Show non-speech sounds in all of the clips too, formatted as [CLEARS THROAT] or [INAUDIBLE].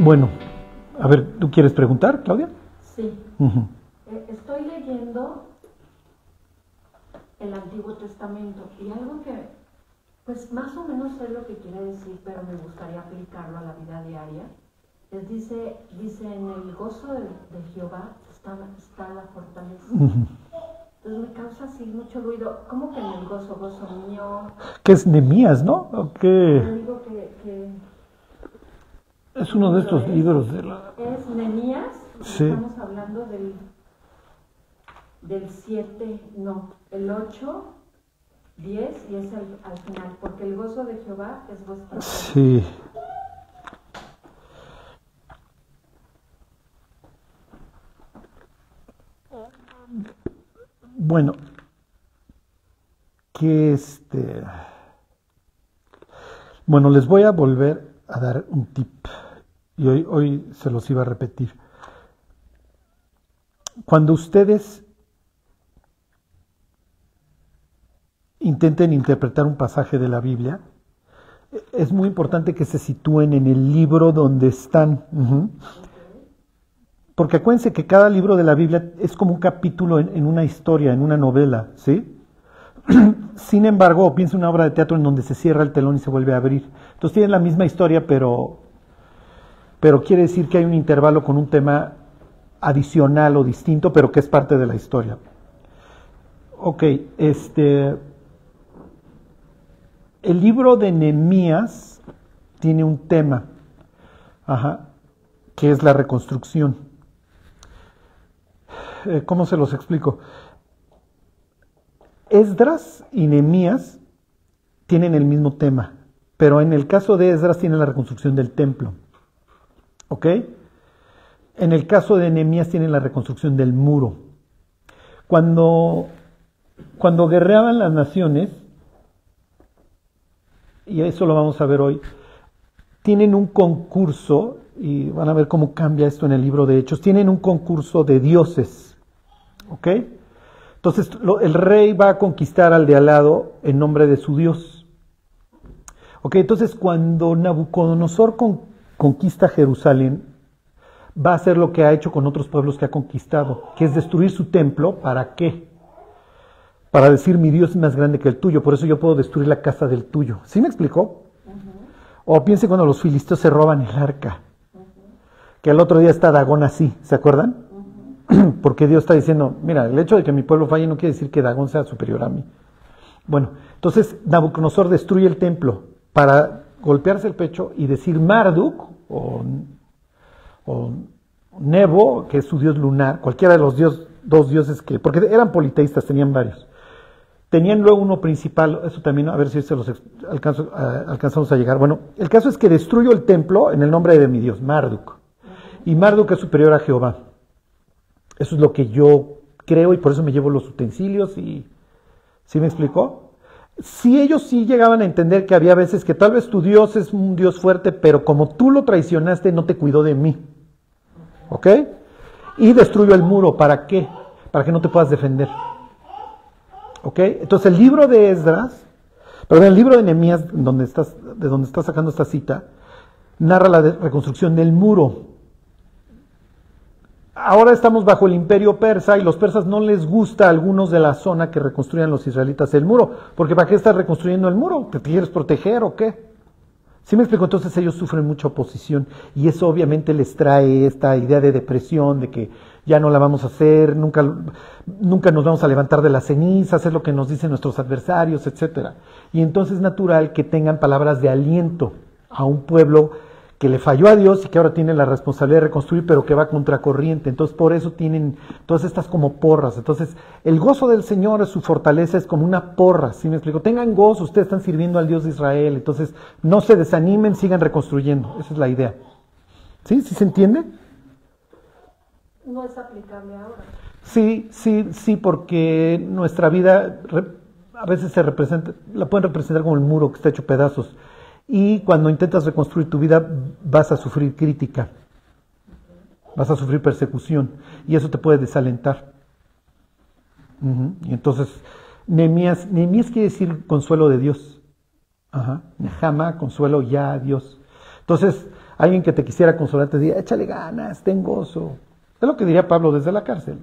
Bueno, a ver, ¿tú quieres preguntar, Claudia? Sí. Eh, estoy leyendo el Antiguo Testamento y algo que, pues más o menos sé lo que quiere decir, pero me gustaría aplicarlo a la vida diaria. Les dice, dice, en el gozo de, Jehová está, la fortaleza. Entonces me causa así mucho ruido. ¿Cómo que en el gozo, gozo mío? Que es Nemías, ¿no? ¿O Digo que, es uno de estos libros de la... Es Nemías. Sí. Estamos hablando del, del 7, no, el 8, 10 y es el, al final, porque el gozo de Jehová es vuestro. Sí. Bueno, que este... Bueno, les voy a volver a dar un tip y hoy, hoy se los iba a repetir. Cuando ustedes intenten interpretar un pasaje de la Biblia, es muy importante que se sitúen en el libro donde están. Porque acuérdense que cada libro de la Biblia es como un capítulo en, una historia, en una novela, ¿sí? [CLEARS THROAT] Sin embargo, piensa una obra de teatro en donde se cierra el telón y se vuelve a abrir. Entonces tienen la misma historia, pero, pero quiere decir que hay un intervalo con un tema adicional o distinto, pero que es parte de la historia. Ok, este. El libro de Nehemías tiene un tema, ajá, que es la reconstrucción. Eh, ¿cómo se los explico? Esdras y Nehemías tienen el mismo tema, pero en el caso de Esdras tiene la reconstrucción del templo. ¿Ok? En el caso de Nehemías tiene la reconstrucción del muro. Cuando, cuando guerreaban las naciones, y eso lo vamos a ver hoy, tienen un concurso, y van a ver cómo cambia esto en el libro de Hechos, tienen un concurso de dioses. ¿Ok? Entonces el rey va a conquistar al de al lado en nombre de su Dios. ¿Ok? Entonces cuando Nabucodonosor conquista Jerusalén, va a hacer lo que ha hecho con otros pueblos que ha conquistado, que es destruir su templo. ¿Para qué? Para decir mi Dios es más grande que el tuyo, por eso yo puedo destruir la casa del tuyo. ¿Sí me explicó? O piense cuando los filisteos se roban el arca, que el otro día está Dagón así, ¿se acuerdan? [CLEARS THROAT] porque Dios está diciendo, mira, el hecho de que mi pueblo falle no quiere decir que Dagón sea superior a mí. Bueno, entonces Nabucodonosor destruye el templo para golpearse el pecho y decir Marduk o, Nebo, que es su dios lunar, cualquiera de los dos dioses que, porque eran politeístas, tenían varios. Tenían luego uno principal, eso también, a ver si se los alcanzamos a llegar. Bueno, el caso es que destruyo el templo en el nombre de mi dios, Marduk. Y Marduk es superior a Jehová. Eso es lo que yo creo y por eso me llevo los utensilios y... ¿Sí me explicó? Si ellos sí llegaban a entender que había veces que tal vez tu Dios es un Dios fuerte, pero como tú lo traicionaste, no te cuidó de mí. ¿Ok? Y destruyo el muro. ¿Para qué? Para que no te puedas defender. ¿Ok? Entonces el libro de Esdras, perdón, el libro de Nehemías, donde estás, de donde estás sacando esta cita, narra la reconstrucción del muro. Ahora estamos bajo el imperio persa y los persas no les gusta a algunos de la zona que reconstruyan los israelitas el muro, porque ¿para qué estás reconstruyendo el muro? ¿Te quieres proteger o qué? ¿Sí me explico? Entonces ellos sufren mucha oposición y eso obviamente les trae esta idea de depresión, de que ya no la vamos a hacer, nunca, nunca nos vamos a levantar de las cenizas, es lo que nos dicen nuestros adversarios, etc. Y entonces es natural que tengan palabras de aliento a un pueblo que le falló a Dios y que ahora tiene la responsabilidad de reconstruir, pero que va contracorriente. Entonces, por eso tienen todas estas como porras. Entonces, el gozo del Señor, su fortaleza, es como una porra. ¿Sí me explico? Tengan gozo, ustedes están sirviendo al Dios de Israel. Entonces, no se desanimen, sigan reconstruyendo. Esa es la idea. ¿Sí? ¿Sí se entiende? No es aplicable ahora. Sí, sí, sí, porque nuestra vida a veces se representa, la pueden representar como el muro que está hecho pedazos y cuando intentas reconstruir tu vida vas a sufrir crítica, vas a sufrir persecución y eso te puede desalentar. Entonces, Nehemías, quiere decir consuelo de Dios. Ajá. Nehama, consuelo ya a Dios. Entonces, alguien que te quisiera consolar te diría, échale ganas, ten gozo. Es lo que diría Pablo desde la cárcel.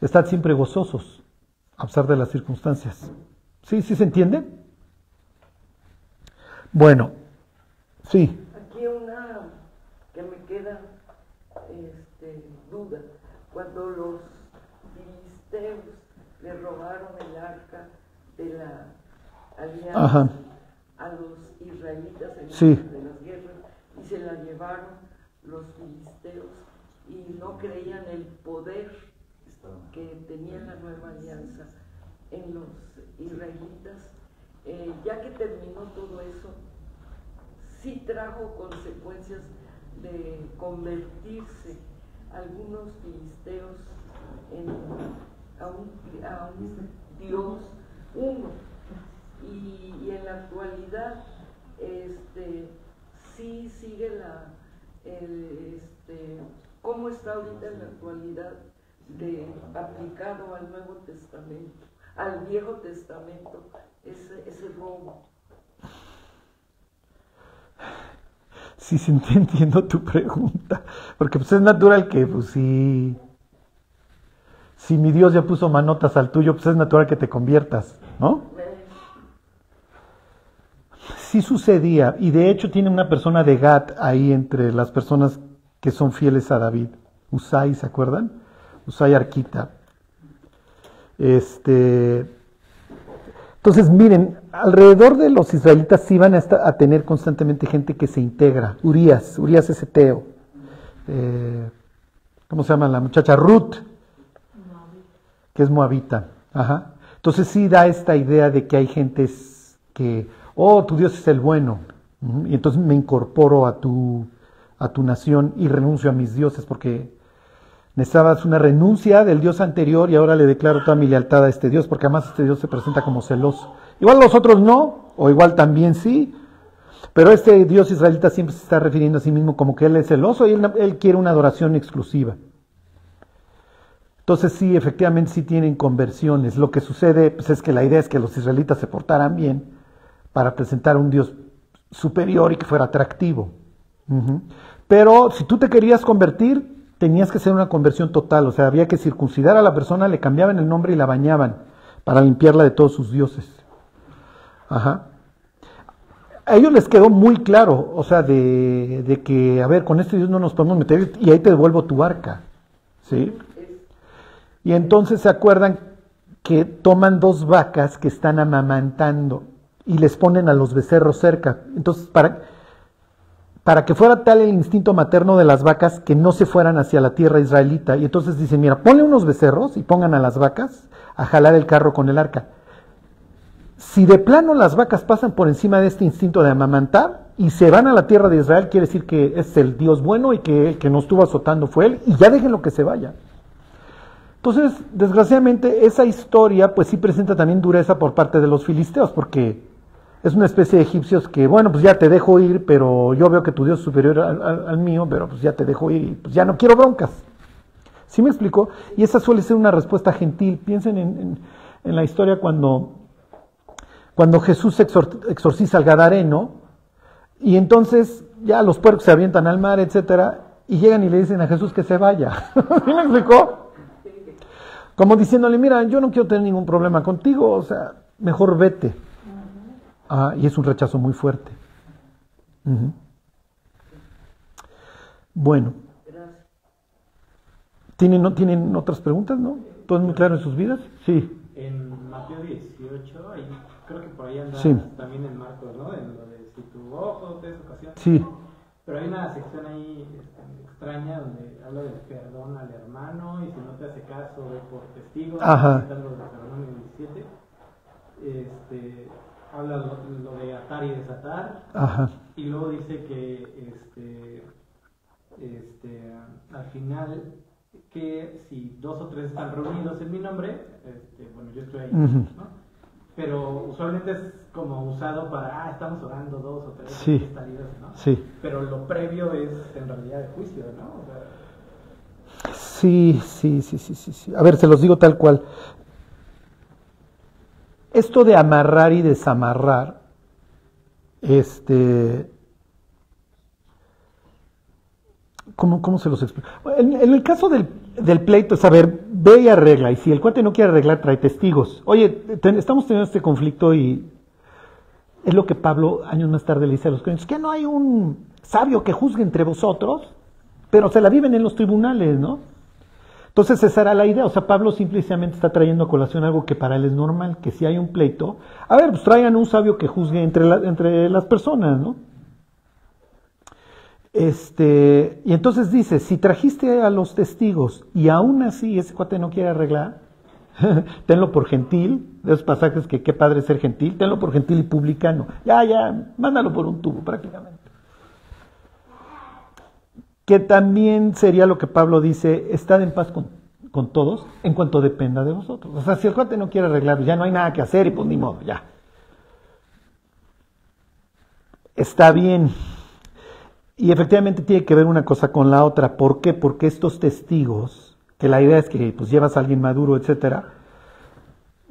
Estad siempre gozosos, a pesar de las circunstancias. ¿Sí? ¿Sí se entiende? Bueno, sí. Aquí una que me queda este, duda. Cuando los filisteos le robaron el arca de la alianza Ajá. a los israelitas en Sí. de las guerras y se la llevaron los filisteos y no creían el poder que tenía la nueva alianza en los israelitas. Eh, ya que terminó todo eso, sí trajo consecuencias de convertirse algunos filisteos en, a, un, a un dios uno. Y, en la actualidad, este, sí sigue la, el, este, cómo está ahorita en la actualidad de, aplicado al Nuevo Testamento, al Viejo Testamento, ese, ese robo. Sí, sí, [LAUGHS] entiendo tu pregunta. Porque pues es natural que, pues sí. Si mi Dios ya puso manotas al tuyo, pues es natural que te conviertas, ¿no? Sí sucedía, y de hecho tiene una persona de Gat ahí entre las personas que son fieles a David. Usai, ¿se acuerdan? Usai Arquita. Este. Entonces, miren, alrededor de los israelitas sí van a, tener constantemente gente que se integra. Urias, Urias es eteo. Eh, ¿Cómo se llama la muchacha? Ruth, que es moabita. Ajá. Entonces sí da esta idea de que hay gentes que, oh, tu Dios es el bueno. Y entonces me incorporo a tu, a tu nación y renuncio a mis dioses porque necesitabas una renuncia del Dios anterior y ahora le declaro toda mi lealtad a este Dios porque además este Dios se presenta como celoso. Igual los otros no, o igual también sí, pero este Dios israelita siempre se está refiriendo a sí mismo como que Él es celoso y Él, quiere una adoración exclusiva. Entonces sí, efectivamente sí tienen conversiones. Lo que sucede pues, es que la idea es que los israelitas se portaran bien para presentar un Dios superior y que fuera atractivo. Pero si tú te querías convertir, tenías que hacer una conversión total, o sea, había que circuncidar a la persona, le cambiaban el nombre y la bañaban para limpiarla de todos sus dioses. Ajá. A ellos les quedó muy claro, o sea, de, de que, a ver, con este Dios no nos podemos meter y ahí te devuelvo tu arca. ¿Sí? Y entonces se acuerdan que toman dos vacas que están amamantando y les ponen a los becerros cerca. Entonces, para, para que fuera tal el instinto materno de las vacas que no se fueran hacia la tierra israelita. Y entonces dicen, mira, ponle unos becerros y pongan a las vacas a jalar el carro con el arca. Si de plano las vacas pasan por encima de este instinto de amamantar y se van a la tierra de Israel, quiere decir que es el Dios bueno y que el que nos estuvo azotando fue él, y ya déjenlo que se vaya. Entonces, desgraciadamente, esa historia pues sí presenta también dureza por parte de los filisteos, porque es una especie de egipcios que, bueno, pues ya te dejo ir, pero yo veo que tu Dios es superior al, mío, pero pues ya te dejo ir y pues ya no quiero broncas. ¿Sí me explico? Y esa suele ser una respuesta gentil. Piensen en, en- en la historia cuando, cuando Jesús exor- exorciza al Gadareno, y entonces ya los puercos se avientan al mar, etcétera, y llegan y le dicen a Jesús que se vaya. [LAUGHS] ¿Sí me explicó? Como diciéndole, mira, yo no quiero tener ningún problema contigo, o sea, mejor vete. Ah, y es un rechazo muy fuerte. Ujú. Bueno, Gracias. ¿tienen, ¿tienen otras preguntas, no? ¿Todo es muy claro en sus vidas? Sí. En Mateo 18, ahí, creo que por ahí anda Sí. también en Marcos, ¿no? En lo de si tu ojo te ocasión. Sí. Pero hay una sección ahí este, extraña donde habla del perdón al hermano y si no te hace caso, ve por testigo. Ajá. citando de Deuteronomio 17. Este, habla lo, lo de atar y desatar. Ajá. Y luego dice que este, este, al final que si dos o tres están reunidos en mi nombre, este, bueno, yo estoy ahí. ¿no? Pero usualmente es como usado para, ah, estamos orando dos o tres, Sí. ¿no? Sí. Pero lo previo es en realidad el juicio, ¿no? O sea, Sí, sí, sí, sí, sí, sí. A ver, se los digo tal cual. Esto de amarrar y desamarrar, este, ¿Cómo, se los explico? En, el caso del, del, pleito es, a ver, ve y arregla. Y si el cuate no quiere arreglar, trae testigos. Oye, estamos teniendo este conflicto y es lo que Pablo años más tarde le dice a los creyentes, que no hay un sabio que juzgue entre vosotros, pero se la viven en los tribunales, ¿no? Entonces esa era la idea, o sea, Pablo simplemente está trayendo a colación algo que para él es normal, que si hay un pleito, a ver, pues traigan un sabio que juzgue entre, entre las personas, ¿no? Este, y entonces dice, si trajiste a los testigos y aún así ese cuate no quiere arreglar, [LAUGHS] tenlo por gentil, de esos pasajes que qué padre ser gentil, tenlo por gentil y publicano. Ya, ya, mándalo por un tubo prácticamente. Que también sería lo que Pablo dice, estad en paz con, con todos en cuanto dependa de vosotros. O sea, si el cuate no quiere arreglar, ya no hay nada que hacer y pues ni modo, ya. Está bien. Y efectivamente tiene que ver una cosa con la otra. ¿Por qué? Porque estos testigos, que la idea es que pues llevas a alguien maduro, etcétera,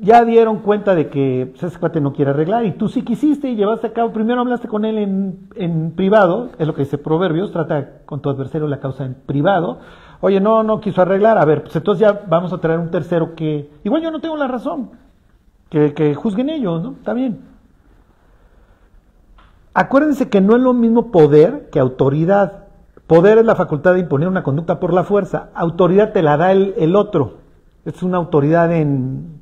ya dieron cuenta de que pues, ese cuate no quiere arreglar y tú sí quisiste y llevaste a cabo, primero hablaste con él en, en, privado, es lo que dice Proverbios, trata con tu adversario la causa en privado. Oye, no, no quiso arreglar, a ver, pues entonces ya vamos a traer un tercero que, igual yo no tengo la razón, que, que juzguen ellos, ¿no? Está bien. Acuérdense que no es lo mismo poder que autoridad. Poder es la facultad de imponer una conducta por la fuerza. Autoridad te la da el, el otro. Es una autoridad en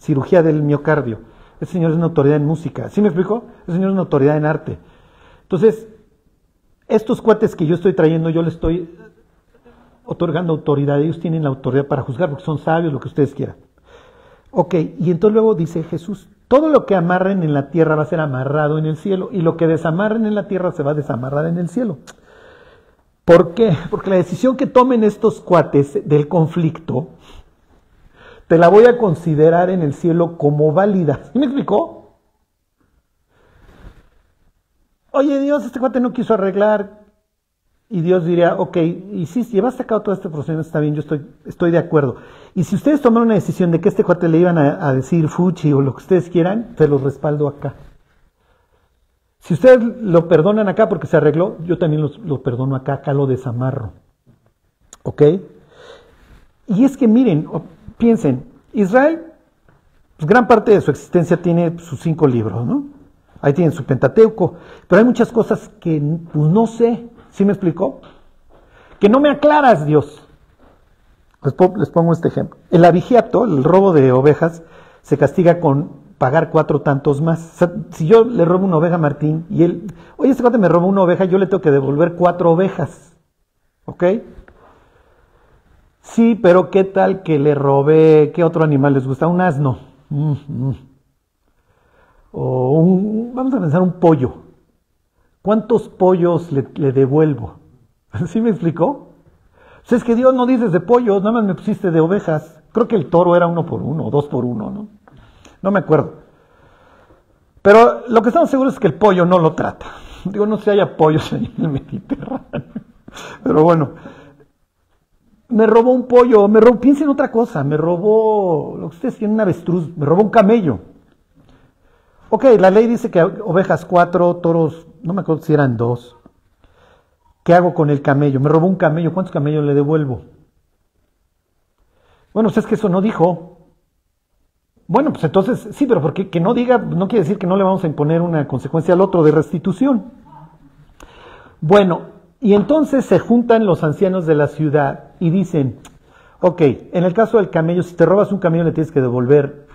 cirugía del miocardio. Ese señor es una autoridad en música. ¿Sí me explico? Ese señor es una autoridad en arte. Entonces, estos cuates que yo estoy trayendo, yo les estoy otorgando autoridad. Ellos tienen la autoridad para juzgar porque son sabios, lo que ustedes quieran. Ok, y entonces luego dice Jesús, todo lo que amarren en la tierra va a ser amarrado en el cielo y lo que desamarren en la tierra se va a desamarrar en el cielo. ¿Por qué? Porque la decisión que tomen estos cuates del conflicto, te la voy a considerar en el cielo como válida. ¿Sí me explicó? Oye Dios, este cuate no quiso arreglar. Y Dios diría, ok, y si llevaste a cabo todo este proceso, está bien, yo estoy, estoy de acuerdo. Y si ustedes tomaron una decisión de que este cuate le iban a, decir fuchi o lo que ustedes quieran, te los respaldo acá. Si ustedes lo perdonan acá porque se arregló, yo también lo perdono acá, acá lo desamarro. ¿Ok? Y es que miren, piensen, Israel, pues gran parte de su existencia tiene sus cinco libros, ¿no? Ahí tienen su Pentateuco, pero hay muchas cosas que pues, no sé, ¿sí me explicó? Que no me aclaras, Dios. Les, pongo este ejemplo. El abigiato, el robo de ovejas, se castiga con pagar cuatro tantos más. si yo le robo una oveja a Martín y él, oye, este cuate me robó una oveja, yo le tengo que devolver cuatro ovejas. ¿Ok? Sí, pero ¿qué tal que le robé? ¿Qué otro animal les gusta? Un asno. Mm, mm. O un, vamos a pensar un pollo. ¿Cuántos pollos le, devuelvo? [LAUGHS] ¿Sí me explicó? Pues es que Dios no dices de pollos, nada más me pusiste de ovejas. Creo que el toro era uno por uno o dos por uno, ¿no? No me acuerdo. Pero lo que estamos seguros es que el pollo no lo trata. Digo, no si haya pollos en el Mediterráneo. [LAUGHS] Pero bueno, me robó un pollo, me robó, piensen en otra cosa, me robó, lo que ustedes tienen, un avestruz, me robó un camello. Ok, la ley dice que ovejas cuatro, toros, no me acuerdo si eran dos. ¿Qué hago con el camello? Me robó un camello, ¿cuántos camellos le devuelvo? Bueno, pues es que eso no dijo. Bueno, pues entonces, sí, pero porque que no diga, no quiere decir que no le vamos a imponer una consecuencia al otro de restitución. Bueno, y entonces se juntan los ancianos de la ciudad y dicen, ok, en el caso del camello, si te robas un camello le tienes que devolver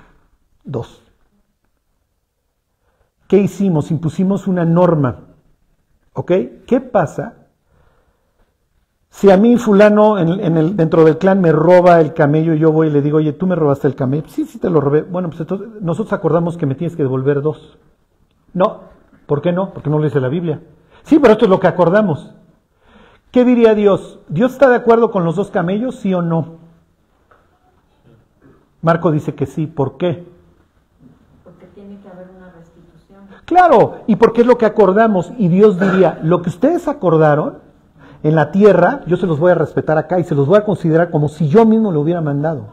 dos. ¿Qué hicimos? Impusimos una norma. ¿Ok? ¿Qué pasa si a mí fulano dentro del clan me roba el camello y yo voy y le digo, oye, tú me robaste el camello? Sí, sí te lo robé. Bueno, pues entonces nosotros acordamos que me tienes que devolver dos. No, ¿por qué no? Porque no lo dice la Biblia. Sí, pero esto es lo que acordamos. ¿Qué diría Dios? ¿Dios está de acuerdo con los dos camellos, sí o no? Marco dice que sí. ¿Por qué? Porque tiene que haber una restitución. Claro, y porque es lo que acordamos. Y Dios diría, lo que ustedes acordaron en la tierra, yo se los voy a respetar acá y se los voy a considerar como si yo mismo lo hubiera mandado.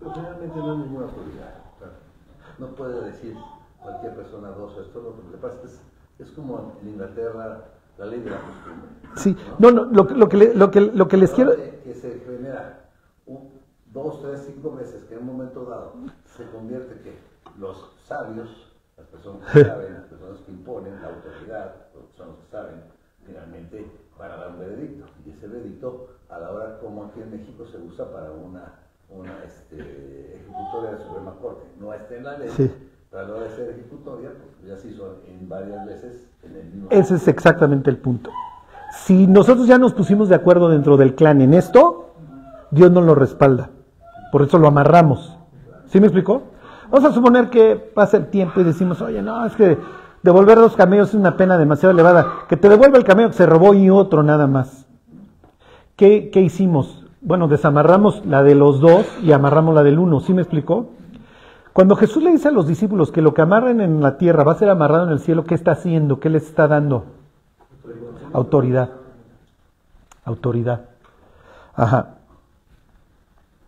Pero no es ninguna autoridad. No puede decir cualquier persona dos o esto. Lo que pasa es, es como en Inglaterra la ley de la costumbre. Sí, no, no, lo, que- lo, que, le- lo, que, lo que les quiero... Que se genera un- dos, tres, cinco veces que en un momento dado se convierte que los sabios, las personas que saben, las personas que imponen la autoridad, los que son los que saben, finalmente van a dar un veredicto. Y ese veredicto, a la hora como aquí en México se usa para una, una este, ejecutoria de la Suprema Corte. No está en la ley, Sí. De ser ejecutoria, pues ya se hizo en varias veces. Ese es exactamente el punto. Si nosotros ya nos pusimos de acuerdo dentro del clan en esto, Dios nos lo respalda. Por eso lo amarramos. ¿Sí me explicó? Vamos a suponer que pasa el tiempo y decimos, oye, no, es que devolver dos camellos es una pena demasiado elevada. Que te devuelva el camello que se robó y otro nada más. ¿Qué, qué hicimos? Bueno, desamarramos la de los dos y amarramos la del uno. ¿Sí me explicó? Cuando Jesús le dice a los discípulos que lo que amarren en la tierra va a ser amarrado en el cielo, ¿qué está haciendo? ¿Qué les está dando? Autoridad. Autoridad. Ajá.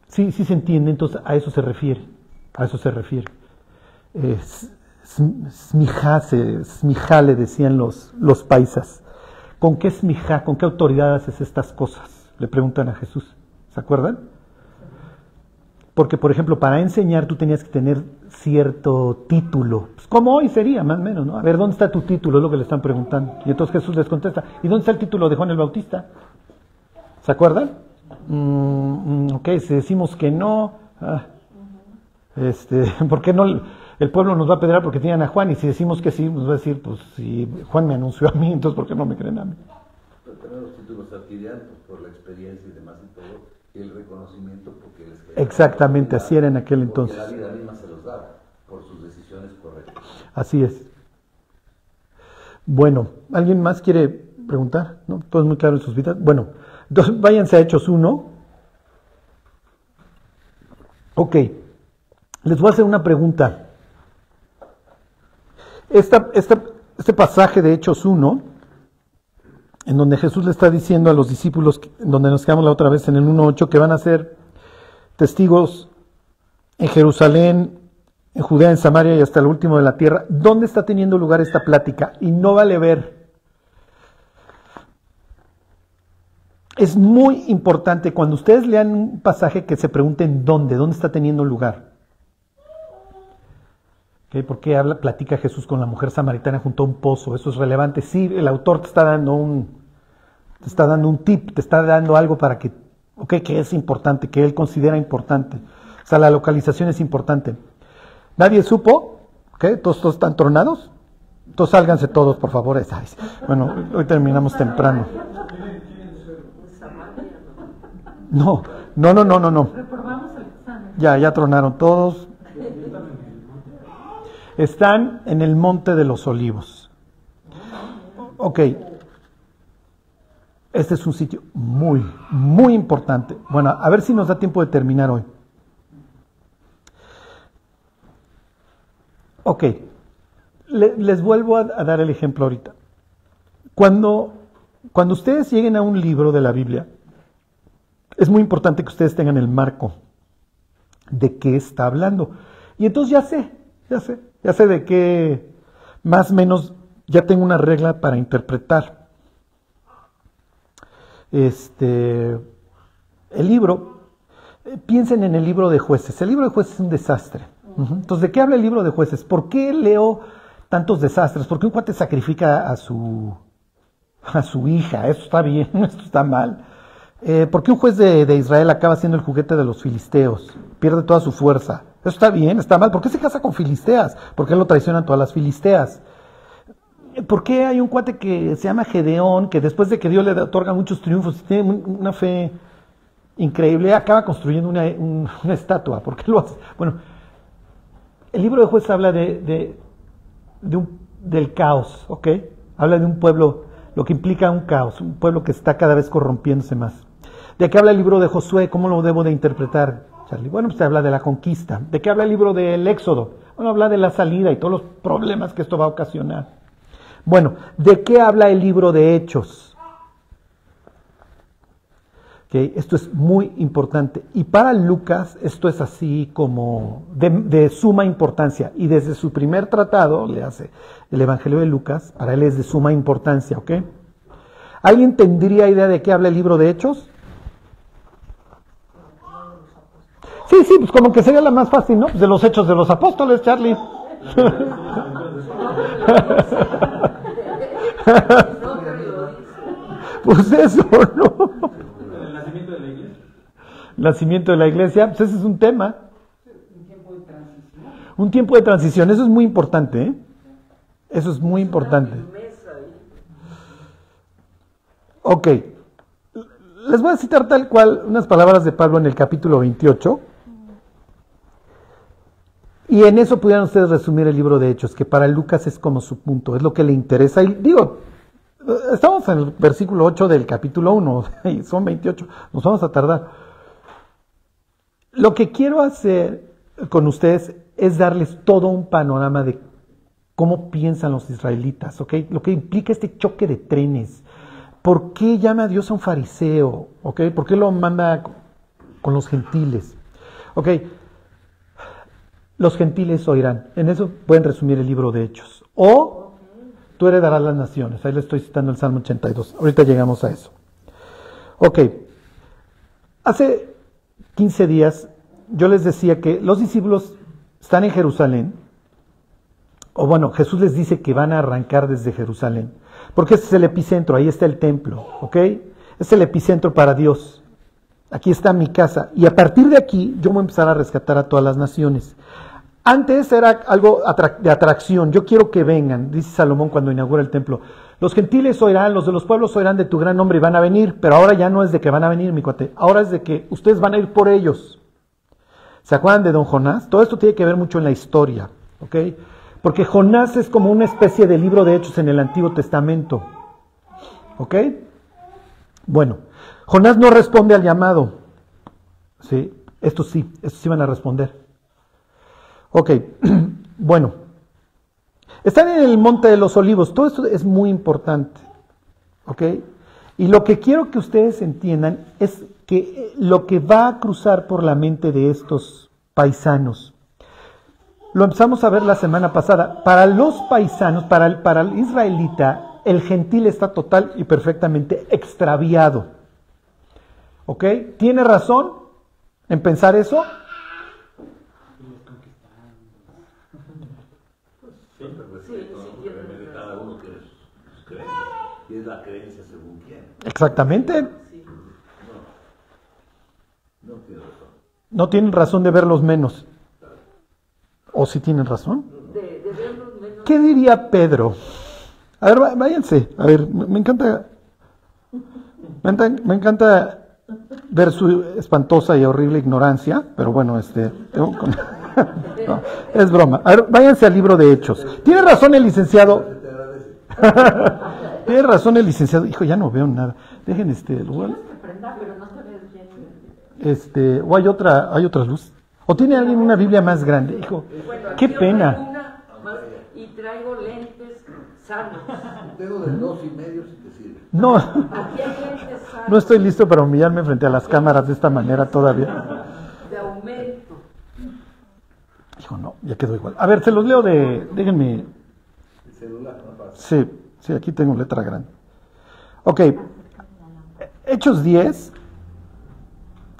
Sí, sí se entiende, entonces a eso se refiere. A eso se refiere. Se- smijá le decían los, los paisas. ¿Con qué smijá, con qué autoridad haces estas cosas? Le preguntan a Jesús. ¿Se acuerdan? Porque, por ejemplo, para enseñar tú tenías que tener cierto título. Pues, como hoy sería, más o menos, ¿no? A ver, ¿dónde está tu título? Es lo que le están preguntando. Y entonces Jesús les contesta, ¿y dónde está el título de Juan el Bautista? ¿Se acuerdan? Mm, mm, ok, si decimos que no, ah, este, [LAUGHS] ¿por qué no? El pueblo nos va a pedrar porque tienen a Juan, y si decimos que sí, nos va a decir, pues si Juan me anunció a mí, entonces ¿por qué no me creen a mí? Pero los títulos por la experiencia y demás y todo, el reconocimiento porque les Exactamente, así era en aquel entonces. la vida misma se los daba por sus decisiones correctas. Así es. Bueno, ¿alguien más quiere preguntar? ¿No? Todo es muy claro en sus vidas. Bueno, entonces váyanse a Hechos 1. Ok, les voy a hacer una pregunta. Esta, esta- este pasaje de Hechos 1, en donde Jesús le está diciendo a los discípulos, donde nos quedamos la otra vez en el 1.8, que van a ser testigos en Jerusalén, en Judea, en Samaria y hasta el último de la tierra. ¿Dónde está teniendo lugar esta plática? Y no vale ver. Es muy importante cuando ustedes lean un pasaje que se pregunten dónde, dónde está teniendo lugar. ¿Por qué habla, platica Jesús con la mujer samaritana junto a un pozo? Eso es relevante. Sí, el autor te está dando un, te está dando un tip, te está dando algo para que, ok, que es importante, que él considera importante. O sea, la localización es importante. Nadie supo, ¿ok? Todos, todos están tronados. Entonces sálganse todos, por favor. Ay, Bueno, hoy terminamos temprano. No, no, no, no, no, no. Ya, ya tronaron todos. Están en el monte de los olivos. Ok. Este es un sitio muy, muy importante. Bueno, a ver si nos da tiempo de terminar hoy. Ok. Le- les vuelvo a, a dar el ejemplo ahorita. Cuando, cuando ustedes lleguen a un libro de la Biblia, es muy importante que ustedes tengan el marco de qué está hablando. Y entonces ya sé, ya sé, ya sé de qué, más o menos, ya tengo una regla para interpretar. Este, el libro, eh, piensen en el libro de jueces. El libro de jueces es un desastre. Entonces, ¿de qué habla el libro de jueces? ¿Por qué leo tantos desastres? ¿Por qué un cuate sacrifica a su, a su hija? Eso está bien, [LAUGHS] esto está mal. Eh, ¿Por qué un juez de Israel acaba siendo el juguete de los filisteos? Pierde toda su fuerza. Eso está bien, está mal. ¿Por qué se casa con filisteas? ¿Por qué lo traicionan todas las filisteas? ¿Por qué hay un cuate que se llama Gedeón, que después de que Dios le otorga muchos triunfos y tiene un- una fe increíble, acaba construyendo una, un- una estatua? ¿Por qué lo hace? Bueno, el libro de jueces habla de, del caos, ¿ok? Habla de un pueblo, lo que implica un caos, un pueblo que está cada vez corrompiéndose más. ¿De qué habla el libro de Josué? ¿Cómo lo debo de interpretar, Bueno, pues habla de la conquista. ¿De qué habla el libro del Éxodo? Bueno, habla de la salida y todos los problemas que esto va a ocasionar. Bueno, ¿de qué habla el libro de Hechos? Ok, Esto es muy importante. Y para Lucas esto es así como de, de suma importancia. Y desde su primer tratado, le hace el Evangelio de Lucas, para él es de suma importancia, ¿ok? ¿Alguien tendría idea de qué habla el libro de Hechos? Sí, sí, pues como que sería la más fácil, ¿no? Pues de los hechos de los apóstoles, Charlie. [LAUGHS] Pues eso, ¿no? El nacimiento de la iglesia. Nacimiento de la iglesia, pues ese es un tema. Un tiempo de transición. Un tiempo de transición, eso es muy importante, ¿eh? Eso es muy importante. Ok. Les voy a citar tal cual unas palabras de Pablo en el capítulo 28. Y en eso pudieran ustedes resumir el libro de Hechos, que para Lucas es como su punto, es lo que le interesa. Y digo, estamos en el versículo 8 del capítulo 1, [LAUGHS] y son 28, nos vamos a tardar. Lo que quiero hacer con ustedes es darles todo un panorama de cómo piensan los israelitas, ¿ok? Lo que implica este choque de trenes. ¿Por qué llama a Dios a un fariseo? ¿Ok? ¿Por qué lo manda con los gentiles? ¿Ok? Los gentiles oirán. En eso pueden resumir el libro de Hechos. O tú heredarás las naciones. Ahí le estoy citando el Salmo 82. Ahorita llegamos a eso. Ok. Hace 15 días yo les decía que los discípulos están en Jerusalén. O bueno, Jesús les dice que van a arrancar desde Jerusalén. Porque este es el epicentro, ahí está el templo, ¿ok? Es el epicentro para Dios. Aquí está mi casa. Y a partir de aquí yo voy a empezar a rescatar a todas las naciones. Antes era algo de atracción. Yo quiero que vengan, dice Salomón cuando inaugura el templo. Los gentiles oirán, los de los pueblos oirán de tu gran nombre y van a venir. Pero ahora ya no es de que van a venir, mi cuate. Ahora es de que ustedes van a ir por ellos. ¿Se acuerdan de don Jonás? Todo esto tiene que ver mucho en la historia, ¿ok? Porque Jonás es como una especie de libro de hechos en el Antiguo Testamento, ¿ok? Bueno, Jonás no responde al llamado, ¿sí? Estos sí, estos sí van a responder. Ok, [CLEARS THROAT] bueno, están en el Monte de los Olivos, todo esto es muy importante, ¿ok? Y lo que quiero que ustedes entiendan es que eh, lo que va a cruzar por la mente de estos paisanos, lo empezamos a ver la semana pasada, para los paisanos, para el, para el israelita, el gentil está total y perfectamente extraviado. ¿Ok? ¿Tiene razón en pensar eso? Sí, pero respeto, ¿no? Depende de cada uno que es sus creencias. Y es la creencia según quién. Exactamente. Sí. No tiene razón. No tienen razón de verlos menos. ¿O si tienen razón? De, de verlos menos. ¿Qué diría Pedro? A ver, váyanse. A ver, me me encanta. Me encanta, me encanta ver su espantosa y horrible ignorancia, pero bueno, este. tengo con- [LAUGHS] no, es broma. A ver, váyanse al libro de Hechos. Tiene razón el licenciado. [LAUGHS] Tiene razón el licenciado. Hijo, ya no veo nada. Dejen este. bien. Este, o hay otra, hay otra luz. O tiene alguien una Biblia más grande, hijo. Qué pena. y traigo lentes sanos. Tengo de dos y medio si te sirve. No, Aquí hay lentes sanos no estoy listo para humillarme frente a las cámaras de esta manera todavía. de aumento. Hijo, no, ya quedó igual. A ver, se los leo de, déjenme. El celular no pasa. Sí, sí, aquí tengo letra grande. Ok, Hechos 10.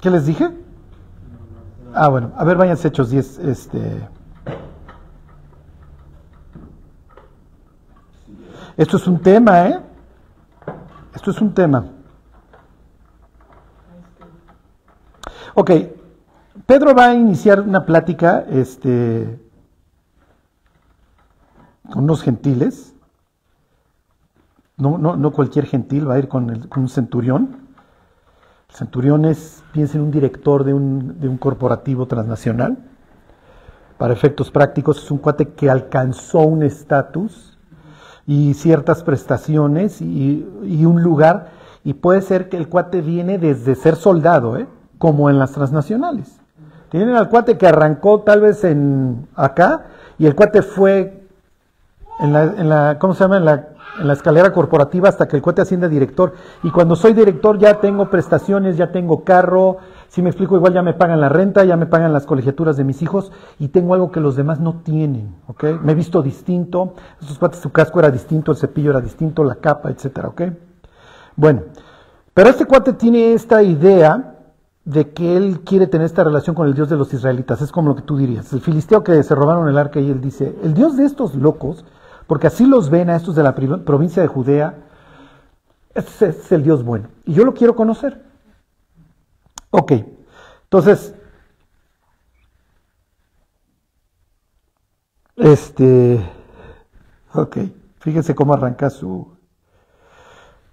¿Qué les dije? Ah, bueno, a ver, váyanse Hechos 10. Este. Esto es un tema, ¿eh? Esto es un tema. Ok, Pedro va a iniciar una plática este, con unos gentiles. No, no, cualquier gentil, va a ir con, un centurión. El centurión es, piensen, un director de un, de un corporativo transnacional. Para efectos prácticos, es un cuate que alcanzó un estatus y ciertas prestaciones y, y un lugar. Y puede ser que el cuate viene desde ser soldado, ¿eh? como en las transnacionales. Tienen al cuate que arrancó tal vez en acá y el cuate fue en la, en la ¿cómo se llama? En la, en la escalera corporativa hasta que el cuate asciende a director. Y cuando soy director ya tengo prestaciones, ya tengo carro, si me explico, igual ya me pagan la renta, ya me pagan las colegiaturas de mis hijos y tengo algo que los demás no tienen, ¿ok? Me he visto distinto, esos cuates su casco era distinto, el cepillo era distinto, la capa, etcétera, ¿ok? Bueno, pero este cuate tiene esta idea de que él quiere tener esta relación con el Dios de los israelitas. Es como lo que tú dirías. El filisteo que se robaron el arca y él dice, el Dios de estos locos, porque así los ven a estos de la provincia de Judea, ese es el Dios bueno. Y yo lo quiero conocer. Ok, entonces, este, ok, fíjense cómo arranca su...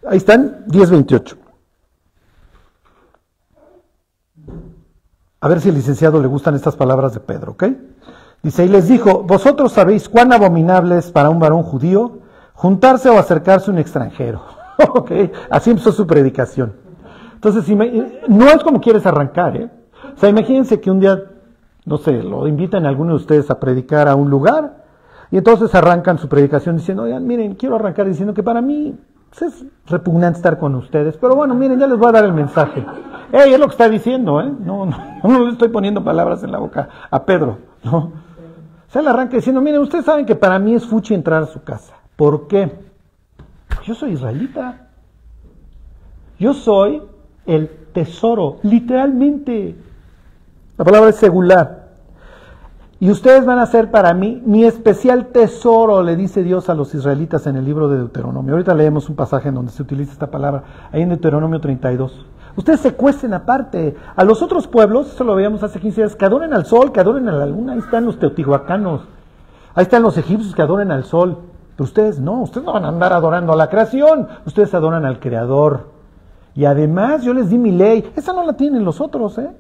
Ahí están, 10.28. A ver si al licenciado le gustan estas palabras de Pedro, ¿ok? Dice, y les dijo, vosotros sabéis cuán abominable es para un varón judío juntarse o acercarse a un extranjero. [LAUGHS] ok, así empezó su predicación. Entonces, no es como quieres arrancar, ¿eh? O sea, imagínense que un día, no sé, lo invitan a alguno de ustedes a predicar a un lugar y entonces arrancan su predicación diciendo, oigan, miren, quiero arrancar diciendo que para mí pues, es repugnante estar con ustedes, pero bueno, miren, ya les voy a dar el mensaje. Ey, es lo que está diciendo, ¿eh? No, no, [LAUGHS] no le estoy poniendo palabras en la boca a Pedro, ¿no? O sea, él arranca diciendo, miren, ustedes saben que para mí es fuchi entrar a su casa. ¿Por qué? Yo soy israelita. Yo soy el tesoro, literalmente. La palabra es segular. Y ustedes van a ser para mí mi especial tesoro, le dice Dios a los israelitas en el libro de Deuteronomio. Ahorita leemos un pasaje en donde se utiliza esta palabra, ahí en Deuteronomio 32. Ustedes se cuesten aparte. A los otros pueblos, eso lo veíamos hace 15 días, que adoren al sol, que adoren a la luna. Ahí están los teotihuacanos. Ahí están los egipcios que adoren al sol. Pero ustedes no, ustedes no van a andar adorando a la creación. Ustedes adoran al Creador. Y además yo les di mi ley. Esa no la tienen los otros, ¿eh?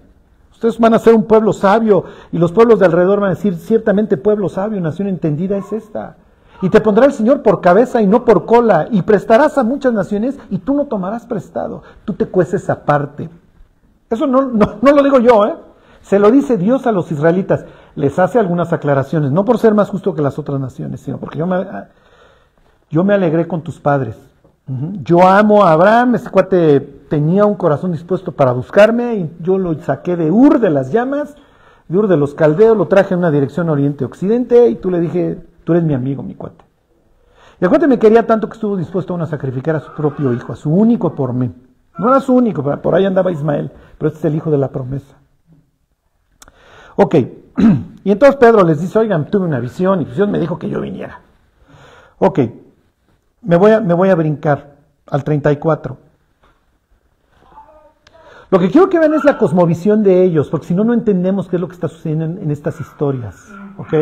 Ustedes van a ser un pueblo sabio y los pueblos de alrededor van a decir, ciertamente pueblo sabio, nación entendida es esta. Y te pondrá el Señor por cabeza y no por cola, y prestarás a muchas naciones y tú no tomarás prestado, tú te cueces aparte. Eso no, no, no lo digo yo, ¿eh? Se lo dice Dios a los israelitas. Les hace algunas aclaraciones, no por ser más justo que las otras naciones, sino porque yo me, yo me alegré con tus padres. Yo amo a Abraham, ese cuate tenía un corazón dispuesto para buscarme y yo lo saqué de Ur de las llamas, de Ur de los caldeos, lo traje en una dirección oriente-occidente y tú le dije, tú eres mi amigo, mi cuate. Y el cuate me quería tanto que estuvo dispuesto a sacrificar a su propio hijo, a su único por mí. No era su único, por ahí andaba Ismael, pero este es el hijo de la promesa. Ok, [CLEARS THROAT] y entonces Pedro les dice, oigan, tuve una visión y Dios me dijo que yo viniera. Ok, me voy a, me voy a brincar al 34. Lo que quiero que vean es la cosmovisión de ellos, porque si no, no entendemos qué es lo que está sucediendo en, en estas historias. ¿Ok?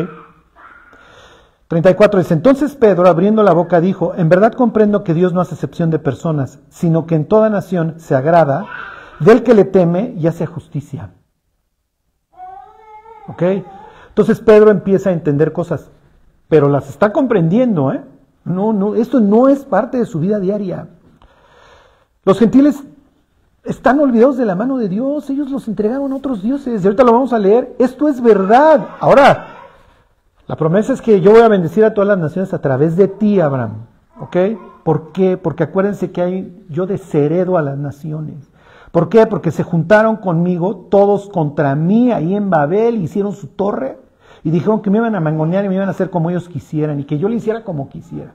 34 dice, entonces Pedro, abriendo la boca, dijo, en verdad comprendo que Dios no hace excepción de personas, sino que en toda nación se agrada del que le teme y hace justicia. ¿Ok? Entonces Pedro empieza a entender cosas, pero las está comprendiendo, ¿eh? No, no, esto no es parte de su vida diaria. Los gentiles están olvidados de la mano de Dios, ellos los entregaron a otros dioses, y ahorita lo vamos a leer, esto es verdad. Ahora, la promesa es que yo voy a bendecir a todas las naciones a través de ti, Abraham. ¿Ok? ¿Por qué? Porque acuérdense que hay, yo desheredo a las naciones. ¿Por qué? Porque se juntaron conmigo todos contra mí ahí en Babel, hicieron su torre y dijeron que me iban a mangonear y me iban a hacer como ellos quisieran y que yo le hiciera como quisiera.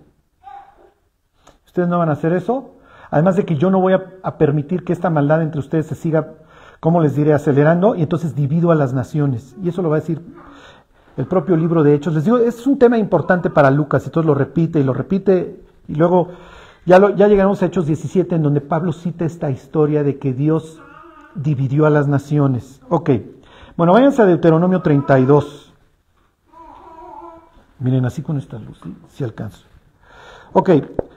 ¿Ustedes no van a hacer eso? Además de que yo no voy a, a permitir que esta maldad entre ustedes se siga, como les diré, acelerando y entonces divido a las naciones. Y eso lo va a decir el propio libro de Hechos. Les digo, es un tema importante para Lucas, entonces lo repite y lo repite, y luego ya, lo, ya llegamos a Hechos 17, en donde Pablo cita esta historia de que Dios dividió a las naciones. Ok, bueno, váyanse a Deuteronomio 32. Miren, así con esta luz, si alcanzo. Ok,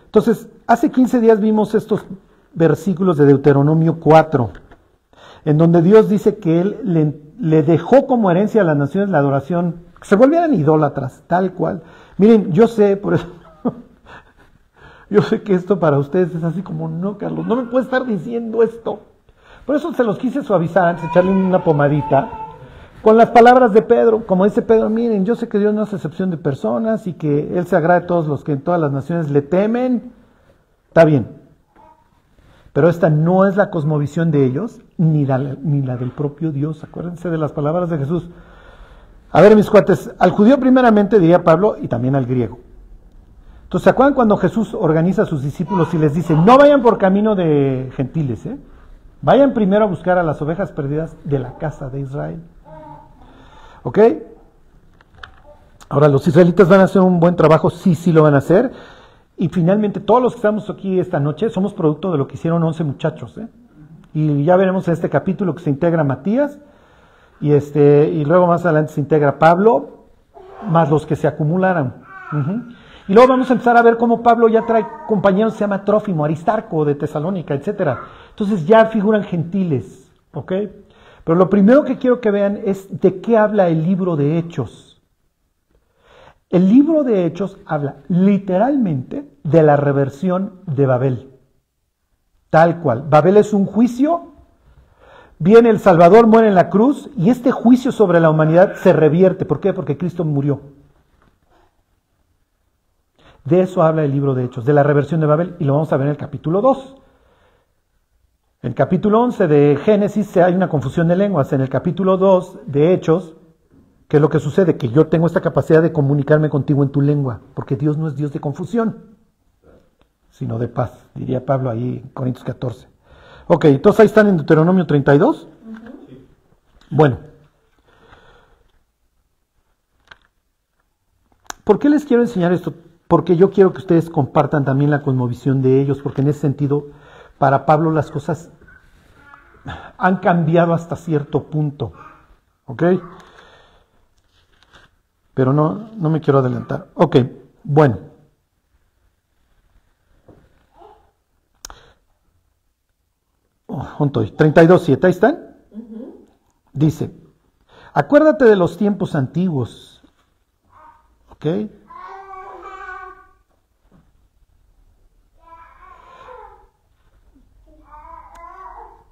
entonces, hace 15 días vimos estos versículos de Deuteronomio 4, en donde Dios dice que Él le, dejó como herencia a las naciones la adoración, que se volvieran idólatras, tal cual. Miren, yo sé, por eso, [LAUGHS] yo sé que esto para ustedes es así como, no, Carlos, no me puedes estar diciendo esto. Por eso se los quise suavizar antes, echarle una pomadita, con las palabras de Pedro, como dice Pedro, miren, yo sé que Dios no hace excepción de personas y que Él se agrada de todos los que en todas las naciones le temen, está bien. Pero esta no es la cosmovisión de ellos, ni la, ni la del propio Dios. Acuérdense de las palabras de Jesús. A ver, mis cuates, al judío primeramente diría Pablo y también al griego. Entonces, ¿se acuerdan cuando Jesús organiza a sus discípulos y les dice, no vayan por camino de gentiles, ¿eh? vayan primero a buscar a las ovejas perdidas de la casa de Israel? ¿Ok? Ahora, ¿los israelitas van a hacer un buen trabajo? Sí, sí lo van a hacer. Y finalmente, todos los que estamos aquí esta noche somos producto de lo que hicieron 11 muchachos. ¿eh? Y ya veremos en este capítulo que se integra Matías y, este, y luego más adelante se integra Pablo, más los que se acumularon. Y luego vamos a empezar a ver cómo Pablo ya trae compañeros, se llama Trófimo, Aristarco de Tesalónica, etc. Entonces ya figuran gentiles, ¿ok? Pero lo primero que quiero que vean es de qué habla el libro de Hechos. El libro de Hechos habla literalmente de la reversión de Babel. Tal cual. Babel es un juicio, viene el Salvador, muere en la cruz y este juicio sobre la humanidad se revierte. ¿Por qué? Porque Cristo murió. De eso habla el libro de Hechos, de la reversión de Babel, y lo vamos a ver en el capítulo 2. En el capítulo 11 de Génesis hay una confusión de lenguas. En el capítulo 2 de Hechos, ¿qué es lo que sucede? Que yo tengo esta capacidad de comunicarme contigo en tu lengua, porque Dios no es Dios de confusión, sino de paz, diría Pablo ahí en Corintios 14. Ok, entonces ahí están en Deuteronomio 32. Bueno. ¿Por qué les quiero enseñar esto? Porque yo quiero que ustedes compartan también la cosmovisión de ellos, porque en ese sentido, para Pablo las cosas han cambiado hasta cierto punto. ¿Ok? Pero no, no me quiero adelantar. Ok, bueno. Oh, junto, 32.7, ahí están. Dice, acuérdate de los tiempos antiguos. ¿Ok?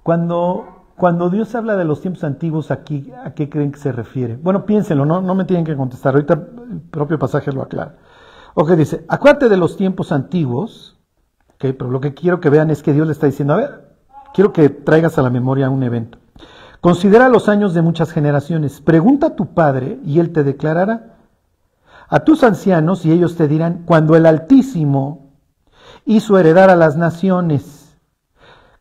Cuando, cuando Dios habla de los tiempos antiguos, aquí, ¿a qué creen que se refiere? Bueno, piénsenlo, no, me tienen que contestar. Ahorita el propio pasaje lo aclara. Ok, dice, acuérdate de los tiempos antiguos. Ok, pero lo que quiero que vean es que Dios le está diciendo, a ver, quiero que traigas a la memoria un evento. Considera los años de muchas generaciones. Pregunta a tu padre y él te declarará. A tus ancianos y ellos te dirán, cuando el Altísimo hizo heredar a las naciones,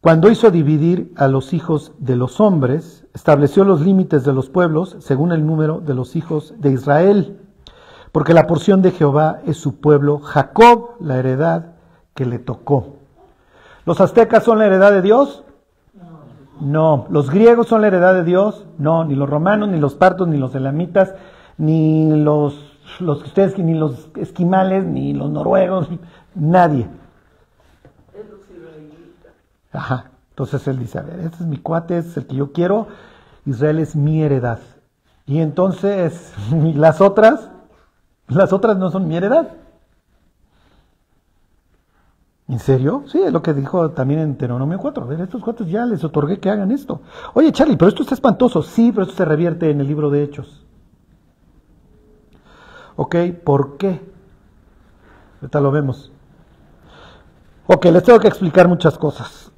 cuando hizo dividir a los hijos de los hombres, estableció los límites de los pueblos según el número de los hijos de Israel. Porque la porción de Jehová es su pueblo, Jacob, la heredad que le tocó. ¿Los aztecas son la heredad de Dios? No. ¿Los griegos son la heredad de Dios? No. Ni los romanos, ni los partos, ni los elamitas, ni los, los ustedes, ni los esquimales, ni los noruegos, nadie. Ajá. Entonces él dice, a ver, este es mi cuate, este es el que yo quiero, Israel es mi heredad. Y entonces, [LAUGHS] ¿y las otras, las otras no son mi heredad. ¿En serio? Sí, es lo que dijo también en Deuteronomio 4. A ver, estos cuates ya les otorgué que hagan esto. Oye, Charlie, pero esto está espantoso. Sí, pero esto se revierte en el libro de Hechos. Ok, ¿por qué? Ahorita lo vemos. Ok, les tengo que explicar muchas cosas.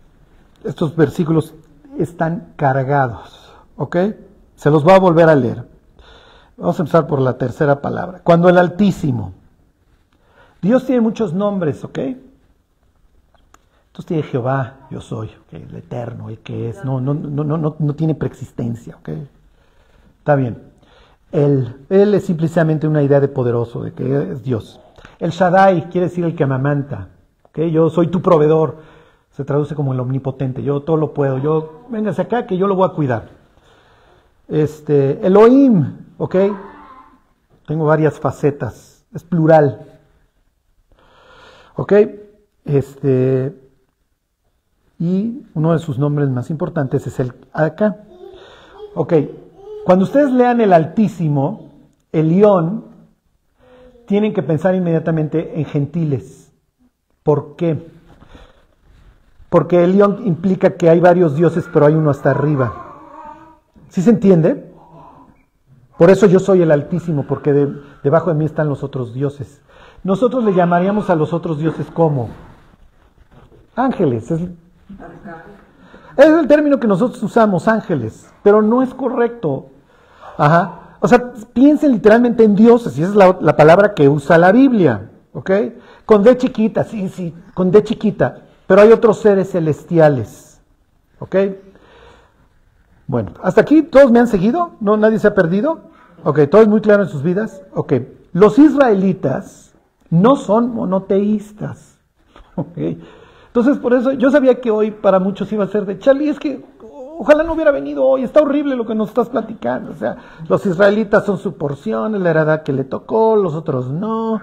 Estos versículos están cargados. ¿Ok? Se los voy a volver a leer. Vamos a empezar por la tercera palabra. Cuando el Altísimo. Dios tiene muchos nombres, ¿ok? Entonces tiene Jehová, yo soy, el eterno, el que es. No, no, no, no, no, no tiene preexistencia, ¿ok? Está bien. Él, él es simplemente una idea de poderoso, de que es Dios. El Shaddai quiere decir el que amamanta. ¿ok? Yo soy tu proveedor. Se traduce como el omnipotente. Yo todo lo puedo. Yo, véngase acá que yo lo voy a cuidar. Este, Elohim, ¿ok? Tengo varias facetas. Es plural. ¿Ok? Este, y uno de sus nombres más importantes es el acá. Ok, cuando ustedes lean el Altísimo, el León, tienen que pensar inmediatamente en gentiles. ¿Por qué? Porque el León implica que hay varios dioses, pero hay uno hasta arriba. ¿Sí se entiende? Por eso yo soy el Altísimo, porque de- debajo de mí están los otros dioses. Nosotros le llamaríamos a los otros dioses como ángeles. Es el término que nosotros usamos, ángeles, pero no es correcto. Ajá. O sea, piensen literalmente en dioses, y esa es la, la palabra que usa la Biblia. ¿ok? Con D chiquita, sí, sí, con D chiquita, pero hay otros seres celestiales, ¿ok? Bueno, hasta aquí todos me han seguido, ¿no? Nadie se ha perdido, ¿ok? Todo es muy claro en sus vidas, ¿ok? Los israelitas no son monoteístas, [LAUGHS] ¿ok? Entonces, por eso yo sabía que hoy para muchos iba a ser de Charlie, es que ojalá no hubiera venido hoy, está horrible lo que nos estás platicando. O sea, los israelitas son su porción, es la heredad que le tocó, los otros no.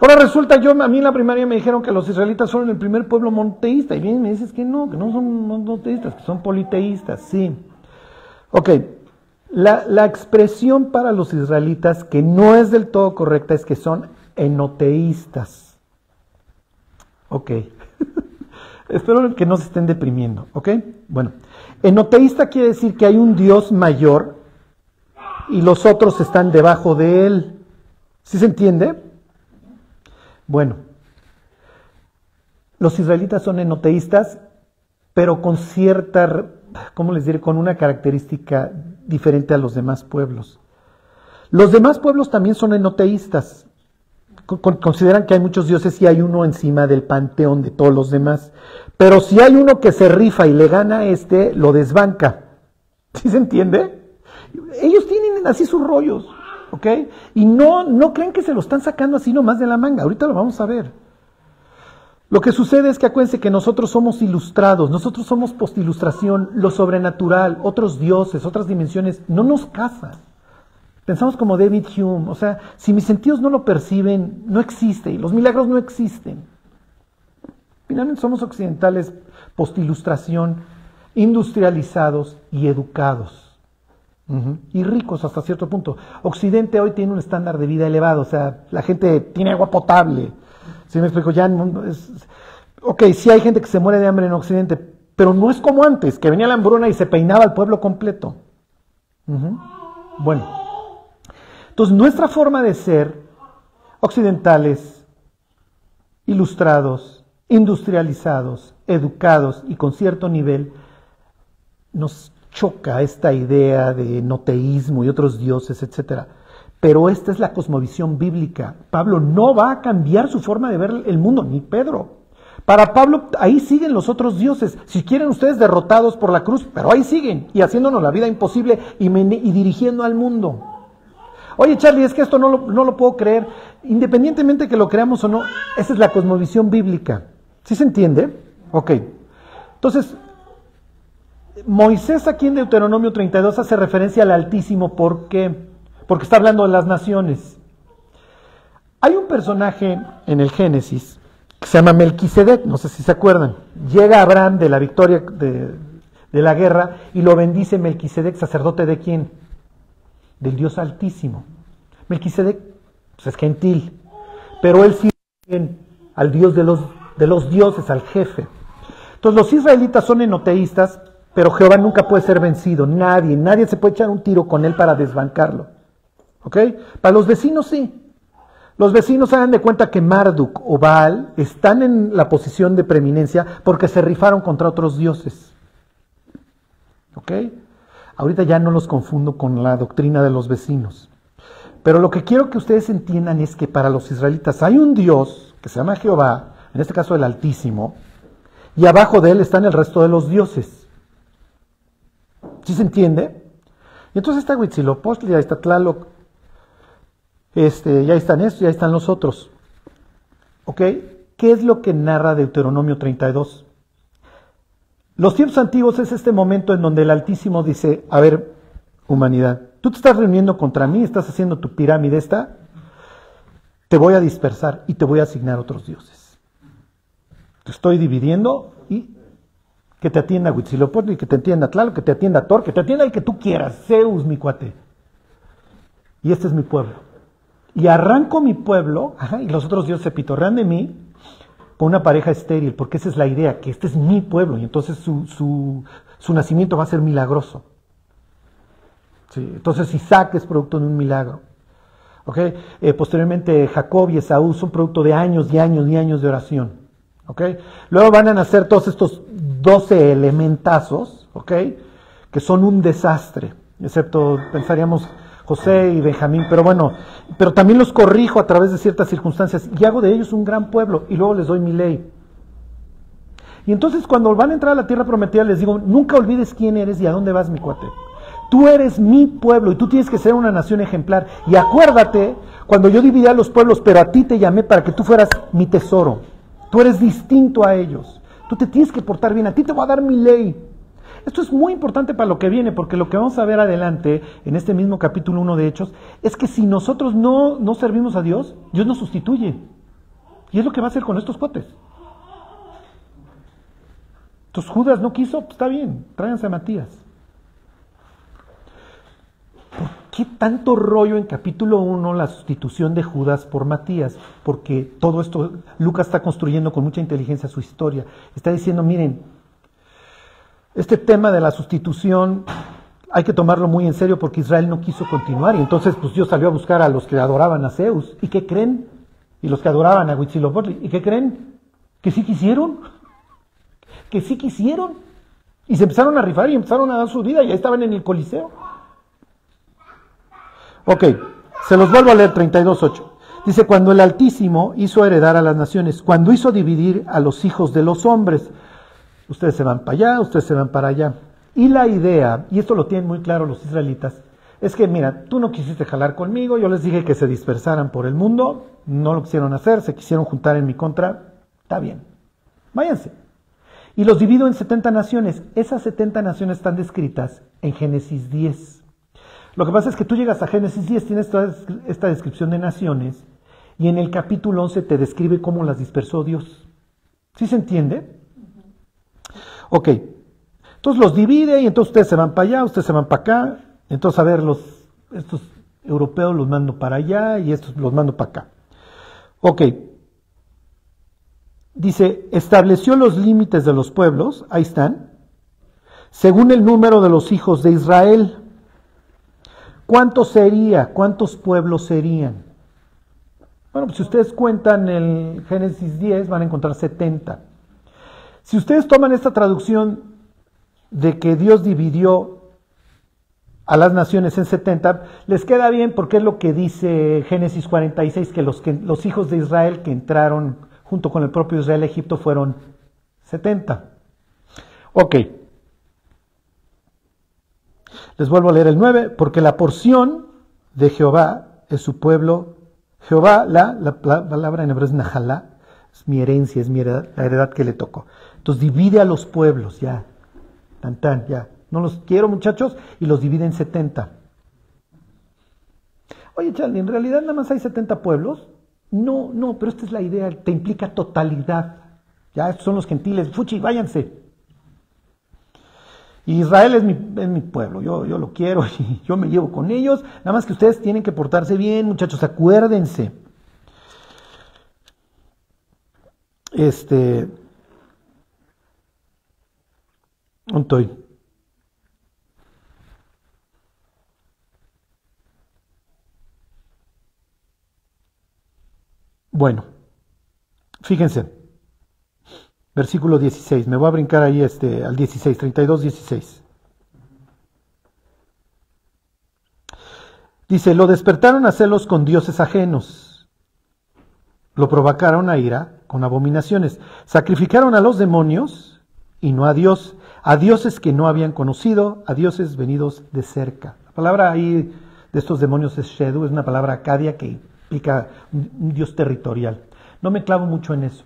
Ahora resulta, yo a mí en la primaria me dijeron que los israelitas son el primer pueblo monoteísta, y bien me dices que no, que no son monoteístas, que son politeístas, sí. Ok, la, la expresión para los israelitas que no es del todo correcta es que son enoteístas. Ok. [LAUGHS] Espero que no se estén deprimiendo, ¿ok? Bueno, enoteísta quiere decir que hay un Dios mayor y los otros están debajo de él. ¿Sí se entiende? Bueno, los israelitas son enoteístas, pero con cierta, ¿cómo les diré? Con una característica diferente a los demás pueblos. Los demás pueblos también son enoteístas, consideran que hay muchos dioses y hay uno encima del panteón de todos los demás. Pero si hay uno que se rifa y le gana a este, lo desbanca. [LAUGHS] ¿Sí se entiende? Ellos tienen así sus rollos, Y no, no creen que se lo están sacando así nomás de la manga. Ahorita lo vamos a ver. Lo que sucede es que acuérdense que nosotros somos ilustrados, nosotros somos postilustración, lo sobrenatural, otros dioses, otras dimensiones, no nos casan. Pensamos como David Hume, o sea, si mis sentidos no lo perciben, no existe, y los milagros no existen. Finalmente somos occidentales, postilustración, industrializados y educados. Y ricos hasta cierto punto. Occidente hoy tiene un estándar de vida elevado, o sea, la gente tiene agua potable. Si me explico, ya es, ok, sí hay gente que se muere de hambre en Occidente, pero no es como antes, que venía la hambruna y se peinaba el pueblo completo. Bueno. Entonces, nuestra forma de ser occidentales, ilustrados, industrializados, educados y con cierto nivel, nos choca esta idea de noteísmo y otros dioses, etc. Pero esta es la cosmovisión bíblica. Pablo no va a cambiar su forma de ver el mundo, ni Pedro. Para Pablo, ahí siguen los otros dioses. Si quieren ustedes derrotados por la cruz, pero ahí siguen y haciéndonos la vida imposible y, dirigiendo al mundo. Oye, Charlie, es que esto no lo, no lo puedo creer. Independientemente que lo creamos o no, esa es la cosmovisión bíblica. ¿Sí se entiende? Ok. Entonces, Moisés aquí en Deuteronomio 32 hace referencia al Altísimo. ¿Por qué? Porque está hablando de las naciones. Hay un personaje en el Génesis que se llama Melquisedec, no sé si se acuerdan. Llega Abraham de la victoria de, de la guerra y lo bendice Melquisedec, sacerdote de quién? del Dios Altísimo. Melquisedec pues, es gentil, pero él sirve al Dios de los, de los dioses, al jefe. Entonces los israelitas son enoteístas, pero Jehová nunca puede ser vencido, nadie, nadie se puede echar un tiro con él para desbancarlo. ¿Ok? Para los vecinos sí. Los vecinos hagan de cuenta que Marduk o Baal están en la posición de preeminencia porque se rifaron contra otros dioses. ¿Ok? Ahorita ya no los confundo con la doctrina de los vecinos. Pero lo que quiero que ustedes entiendan es que para los israelitas hay un Dios que se llama Jehová, en este caso el Altísimo, y abajo de él están el resto de los dioses. ¿Sí se entiende? Y entonces está Huitzilopochtli, ya está Tlaloc, este, ya están estos, ya están los otros. ¿Ok? ¿Qué es lo que narra Deuteronomio 32? Los tiempos antiguos es este momento en donde el Altísimo dice, a ver, humanidad, tú te estás reuniendo contra mí, estás haciendo tu pirámide esta, te voy a dispersar y te voy a asignar otros dioses. Te estoy dividiendo y que te atienda Huitzilopochtli, que te atienda Tlalo, que te atienda Thor, que te atienda el que tú quieras, Zeus, mi cuate. Y este es mi pueblo. Y arranco mi pueblo, y los otros dioses se pitorrean de mí, con una pareja estéril, porque esa es la idea, que este es mi pueblo y entonces su, su, nacimiento va a ser milagroso. entonces Isaac es producto de un milagro. Eh, posteriormente Jacob y Esaú son producto de años y años y años de oración. Luego van a nacer todos estos 12 elementazos, ¿okay? que son un desastre, excepto pensaríamos José y Benjamín, pero bueno, pero también los corrijo a través de ciertas circunstancias y hago de ellos un gran pueblo y luego les doy mi ley. Y entonces cuando van a entrar a la tierra prometida les digo, nunca olvides quién eres y a dónde vas, mi cuate. Tú eres mi pueblo y tú tienes que ser una nación ejemplar. Y acuérdate, cuando yo dividí a los pueblos, pero a ti te llamé para que tú fueras mi tesoro. Tú eres distinto a ellos. Tú te tienes que portar bien. A ti te voy a dar mi ley. Esto es muy importante para lo que viene, porque lo que vamos a ver adelante, en este mismo capítulo 1 de Hechos, es que si nosotros no, no servimos a Dios, Dios nos sustituye. Y es lo que va a hacer con estos cuates. Entonces Judas no quiso, pues está bien, tráiganse a Matías. ¿Por qué tanto rollo en capítulo 1 la sustitución de Judas por Matías? Porque todo esto Lucas está construyendo con mucha inteligencia su historia. Está diciendo, miren, este tema de la sustitución hay que tomarlo muy en serio porque Israel no quiso continuar y entonces pues Dios salió a buscar a los que adoraban a Zeus. ¿Y qué creen? Y los que adoraban a Huitzilopochtli. ¿Y qué creen? ¿Que sí quisieron? que sí quisieron. Y se empezaron a rifar y empezaron a dar su vida y ahí estaban en el Coliseo. Ok, se los vuelvo a leer 32.8. Dice, cuando el Altísimo hizo heredar a las naciones, cuando hizo dividir a los hijos de los hombres, ustedes se van para allá, ustedes se van para allá. Y la idea, y esto lo tienen muy claro los israelitas, es que, mira, tú no quisiste jalar conmigo, yo les dije que se dispersaran por el mundo, no lo quisieron hacer, se quisieron juntar en mi contra, está bien, váyanse. Y los divido en 70 naciones. Esas 70 naciones están descritas en Génesis 10. Lo que pasa es que tú llegas a Génesis 10, tienes toda esta descripción de naciones, y en el capítulo 11 te describe cómo las dispersó Dios. ¿Sí se entiende? Ok. Entonces los divide y entonces ustedes se van para allá, ustedes se van para acá. Entonces, a ver, los, estos europeos los mando para allá y estos los mando para acá. Ok. Dice, estableció los límites de los pueblos, ahí están, según el número de los hijos de Israel. ¿Cuántos sería? ¿Cuántos pueblos serían? Bueno, pues si ustedes cuentan el Génesis 10, van a encontrar 70. Si ustedes toman esta traducción de que Dios dividió a las naciones en 70, les queda bien porque es lo que dice Génesis 46, que los, que, los hijos de Israel que entraron junto con el propio Israel Egipto fueron 70. Ok. Les vuelvo a leer el 9, porque la porción de Jehová es su pueblo. Jehová, la, la, palabra en hebreo es Najalá, es mi herencia, es mi heredad, la heredad que le tocó. Entonces divide a los pueblos, ya, tan tan, ya. No los quiero muchachos y los divide en 70. Oye, Charlie, en realidad nada más hay 70 pueblos. No, no, pero esta es la idea, te implica totalidad. Ya, estos son los gentiles, fuchi, váyanse. Israel es mi, es mi pueblo, yo, yo lo quiero [LAUGHS] y yo me llevo con ellos. Nada más que ustedes tienen que portarse bien, muchachos, acuérdense. Este. Estoy. Bueno, fíjense, versículo 16, me voy a brincar ahí este, al 16, 32, 16. Dice, lo despertaron a celos con dioses ajenos, lo provocaron a ira con abominaciones, sacrificaron a los demonios y no a Dios, a dioses que no habían conocido, a dioses venidos de cerca. La palabra ahí de estos demonios es Shedu, es una palabra acadia que implica un Dios territorial. No me clavo mucho en eso.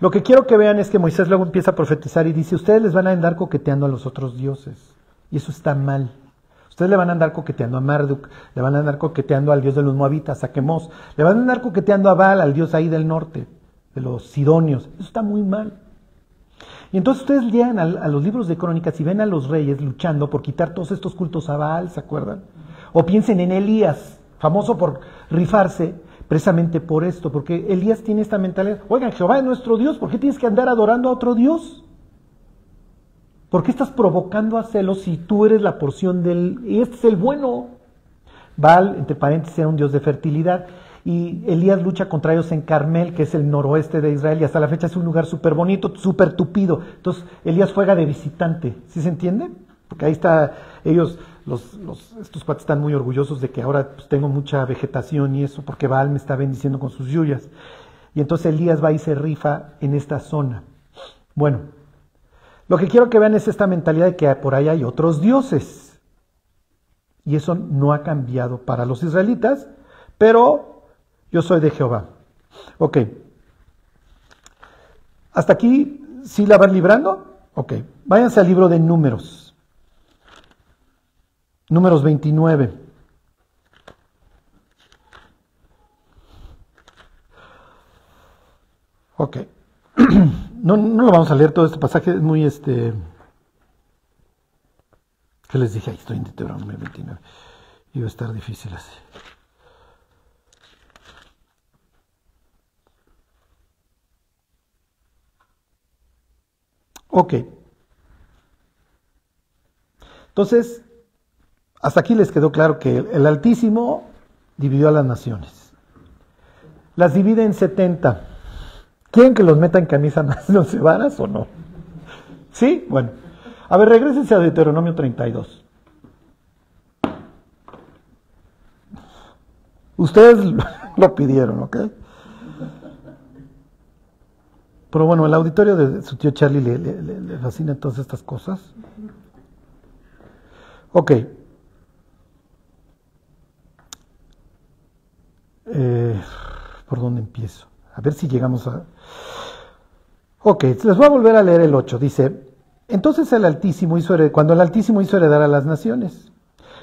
Lo que quiero que vean es que Moisés luego empieza a profetizar y dice, ustedes les van a andar coqueteando a los otros dioses. Y eso está mal. Ustedes le van a andar coqueteando a Marduk, le van a andar coqueteando al dios de los moabitas, a Quemos, le van a andar coqueteando a Baal, al dios ahí del norte, de los sidonios. Eso está muy mal. Y entonces ustedes llegan a, a, los libros de crónicas y ven a los reyes luchando por quitar todos estos cultos a Baal, ¿se acuerdan? O piensen en Elías, famoso por rifarse precisamente por esto, porque Elías tiene esta mentalidad, oigan, Jehová es nuestro Dios, ¿por qué tienes que andar adorando a otro Dios? ¿Por qué estás provocando a celos si tú eres la porción del... y este es el bueno? Baal, entre paréntesis, era un dios de fertilidad. Y Elías lucha contra ellos en Carmel, que es el noroeste de Israel, y hasta la fecha es un lugar súper bonito, súper tupido. Entonces Elías juega de visitante, ¿sí se entiende? Porque ahí está, ellos, los, los, estos cuates están muy orgullosos de que ahora pues, tengo mucha vegetación y eso, porque Baal me está bendiciendo con sus lluvias. Y entonces Elías va y se rifa en esta zona. Bueno, lo que quiero que vean es esta mentalidad de que por ahí hay otros dioses. Y eso no ha cambiado para los israelitas, pero yo soy de Jehová. Ok. ¿Hasta aquí sí la van librando? Ok. Váyanse al libro de números. Números 29. Ok. [CLEARS THROAT] No, no lo vamos a leer todo este pasaje, es muy este. ¿Qué les dije? Ahí estoy en Deuteronomio 29. Iba a estar difícil así. Ok. Entonces, hasta aquí les quedó claro que el Altísimo dividió a las naciones. Las divide en 70. ¿Quieren que los meta en camisa más de once varas o no? ¿Sí? Bueno. A ver, regresense a Deuteronomio 32. Ustedes [LAUGHS] lo pidieron, ¿ok? Pero bueno, el auditorio de su tío Charlie le, le, le fascina todas estas cosas. Ok. Eh, ¿Por dónde empiezo? A ver si llegamos a... Ok, les voy a volver a leer el 8. Dice, entonces el Altísimo hizo heredar, cuando el Altísimo hizo heredar a las naciones,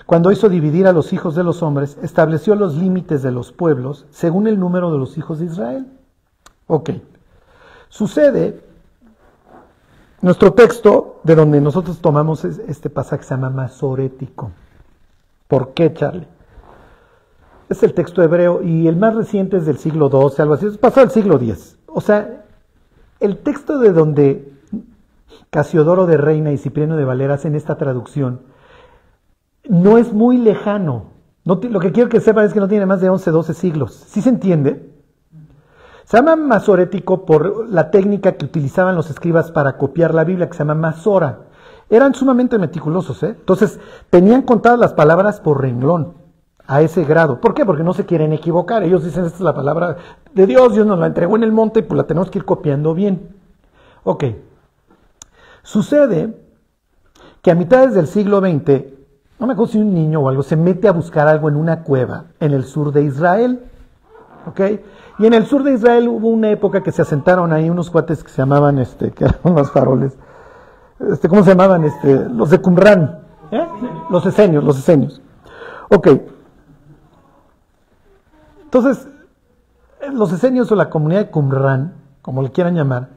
cuando hizo dividir a los hijos de los hombres, estableció los límites de los pueblos según el número de los hijos de Israel. Ok. Sucede, nuestro texto, de donde nosotros tomamos este pasaje, se llama masorético. ¿Por qué, Charlie? Es el texto hebreo y el más reciente es del siglo XII, algo así, pasado el siglo X. O sea, el texto de donde Casiodoro de Reina y Cipriano de Valera hacen esta traducción no es muy lejano. No, lo que quiero que sepan es que no tiene más de 11, 12 siglos. ¿Sí se entiende? Se llama masorético por la técnica que utilizaban los escribas para copiar la Biblia, que se llama masora. Eran sumamente meticulosos, ¿eh? Entonces, tenían contadas las palabras por renglón, a ese grado. ¿Por qué? Porque no se quieren equivocar. Ellos dicen, esta es la palabra de Dios, Dios nos la entregó en el monte y pues la tenemos que ir copiando bien. Ok. Sucede que a mitades del siglo XX, no me acuerdo si un niño o algo, se mete a buscar algo en una cueva en el sur de Israel. ¿Ok? Y en el sur de Israel hubo una época que se asentaron ahí unos cuates que se llamaban, este, que eran unos faroles, este, ¿cómo se llamaban? Este, los de Qumran, ¿eh? los esenios, los esenios. Ok. Entonces, los esenios o la comunidad de Qumran, como le quieran llamar,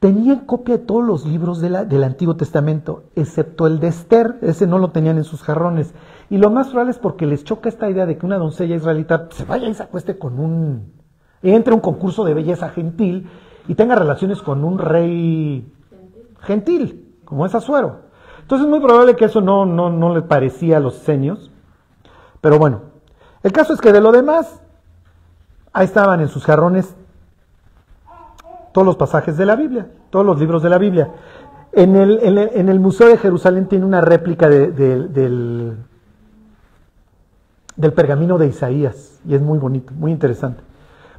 tenían copia de todos los libros del Antiguo Testamento, excepto el de Esther, ese no lo tenían en sus jarrones. Y lo más probable es porque les choca esta idea de que una doncella israelita se vaya y se acueste con un entre un concurso de belleza gentil y tenga relaciones con un rey gentil, como es Azuero. Entonces es muy probable que eso no, no, no le parecía a los seños. Pero bueno, el caso es que de lo demás, ahí estaban en sus jarrones todos los pasajes de la Biblia, todos los libros de la Biblia. En el, en el, Museo de Jerusalén tiene una réplica de, de, del, del pergamino de Isaías y es muy bonito, muy interesante.